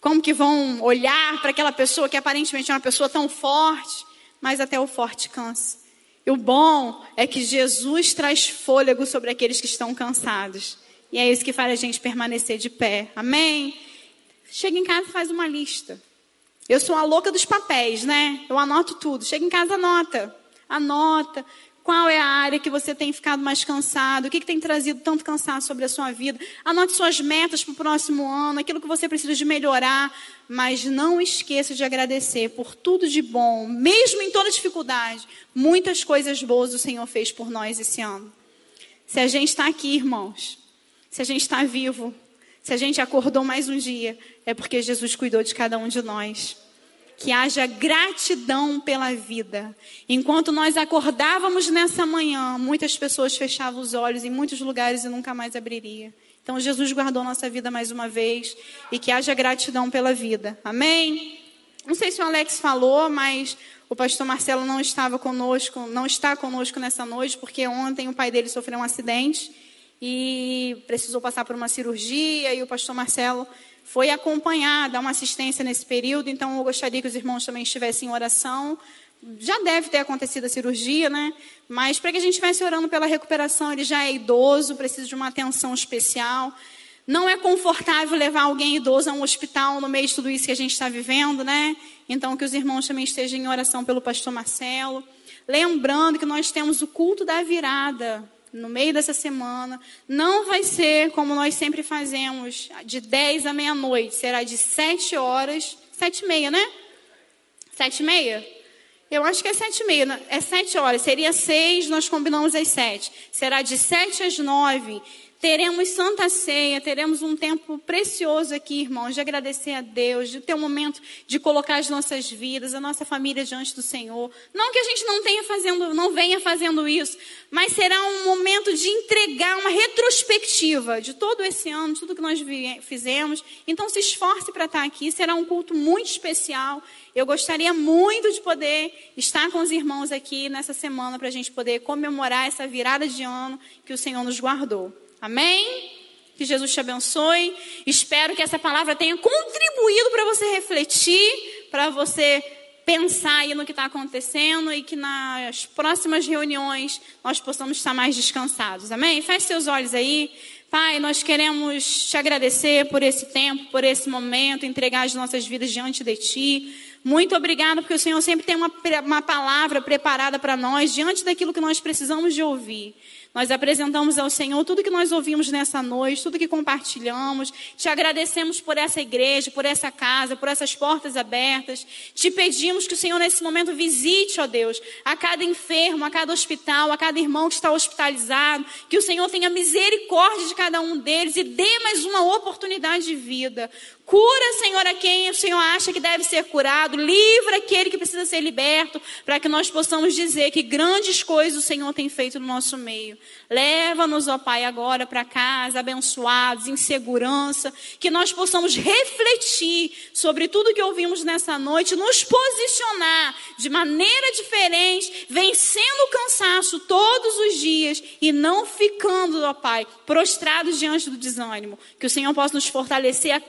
Como que vão olhar para aquela pessoa que aparentemente é uma pessoa tão forte. Mas até o forte cansa. E o bom é que Jesus traz fôlego sobre aqueles que estão cansados. E é isso que faz a gente permanecer de pé. Amém? Chega em casa e faz uma lista. Eu sou a louca dos papéis, né? Eu anoto tudo. Chega em casa, anota. Anota. Qual é a área que você tem ficado mais cansado? O que, que tem trazido tanto cansaço sobre a sua vida? Anote suas metas para o próximo ano, aquilo que você precisa de melhorar. Mas não esqueça de agradecer por tudo de bom, mesmo em toda dificuldade. Muitas coisas boas o Senhor fez por nós esse ano. Se a gente está aqui, irmãos, se a gente está vivo, se a gente acordou mais um dia, é porque Jesus cuidou de cada um de nós. Que haja gratidão pela vida. Enquanto nós acordávamos nessa manhã, muitas pessoas fechavam os olhos em muitos lugares e nunca mais abriria. Então Jesus guardou nossa vida mais uma vez e que haja gratidão pela vida. Amém? Não sei se o Alex falou, mas o pastor Marcelo não estava conosco, não está conosco nessa noite, porque ontem o pai dele sofreu um acidente e precisou passar por uma cirurgia e o pastor Marcelo foi acompanhar, dar uma assistência nesse período, então eu gostaria que os irmãos também estivessem em oração. Já deve ter acontecido a cirurgia, né? Mas para que a gente estivesse orando pela recuperação, ele já é idoso, precisa de uma atenção especial. Não é confortável levar alguém idoso a um hospital no meio de tudo isso que a gente está vivendo, né? Então, que os irmãos também estejam em oração pelo pastor Marcelo. Lembrando que nós temos o culto da virada no meio dessa semana. Não vai ser como nós sempre fazemos, de 10 à meia-noite. Será de 7 horas. 7 e meia, né? 7 e meia? Eu acho que é 7 e meia. É 7 horas. Seria 6, nós combinamos às 7. Será de 7 às 9 teremos santa ceia, teremos um tempo precioso aqui, irmãos, de agradecer a Deus, de ter um momento de colocar as nossas vidas, a nossa família diante do Senhor. Não que a gente não tenha fazendo, não venha fazendo isso, mas será um momento de entregar uma retrospectiva de todo esse ano, de tudo que nós fizemos. Então se esforce para estar aqui, será um culto muito especial. Eu gostaria muito de poder estar com os irmãos aqui nessa semana para a gente poder comemorar essa virada de ano que o Senhor nos guardou. Amém? Que Jesus te abençoe. Espero que essa palavra tenha contribuído para você refletir, para você pensar aí no que está acontecendo e que nas próximas reuniões nós possamos estar mais descansados. Amém? Feche seus olhos aí. Pai, nós queremos te agradecer por esse tempo, por esse momento, entregar as nossas vidas diante de Ti. Muito obrigado, porque o Senhor sempre tem uma, uma palavra preparada para nós, diante daquilo que nós precisamos de ouvir. Nós apresentamos ao Senhor tudo que nós ouvimos nessa noite, tudo que compartilhamos. Te agradecemos por essa igreja, por essa casa, por essas portas abertas. Te pedimos que o Senhor nesse momento visite, ó Deus, a cada enfermo, a cada hospital, a cada irmão que está hospitalizado. Que o Senhor tenha misericórdia de cada um deles e dê mais uma oportunidade de vida. Cura, Senhor, a quem o Senhor acha que deve ser curado. Livra aquele que precisa ser liberto, para que nós possamos dizer que grandes coisas o Senhor tem feito no nosso meio. Leva-nos, ó Pai, agora para casa, abençoados, em segurança, que nós possamos refletir sobre tudo que ouvimos nessa noite, nos posicionar de maneira diferente, vencendo o cansaço todos os dias e não ficando, ó Pai, prostrados diante do desânimo. Que o Senhor possa nos fortalecer a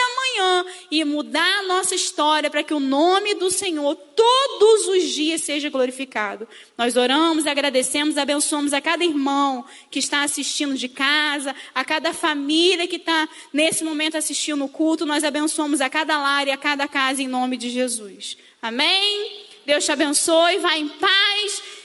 cada manhã e mudar a nossa história para que o nome do Senhor todos os dias seja glorificado. Nós oramos, agradecemos, abençoamos a cada irmão que está assistindo de casa, a cada família que está nesse momento assistindo o culto. Nós abençoamos a cada lar e a cada casa em nome de Jesus. Amém? Deus te abençoe, vá em paz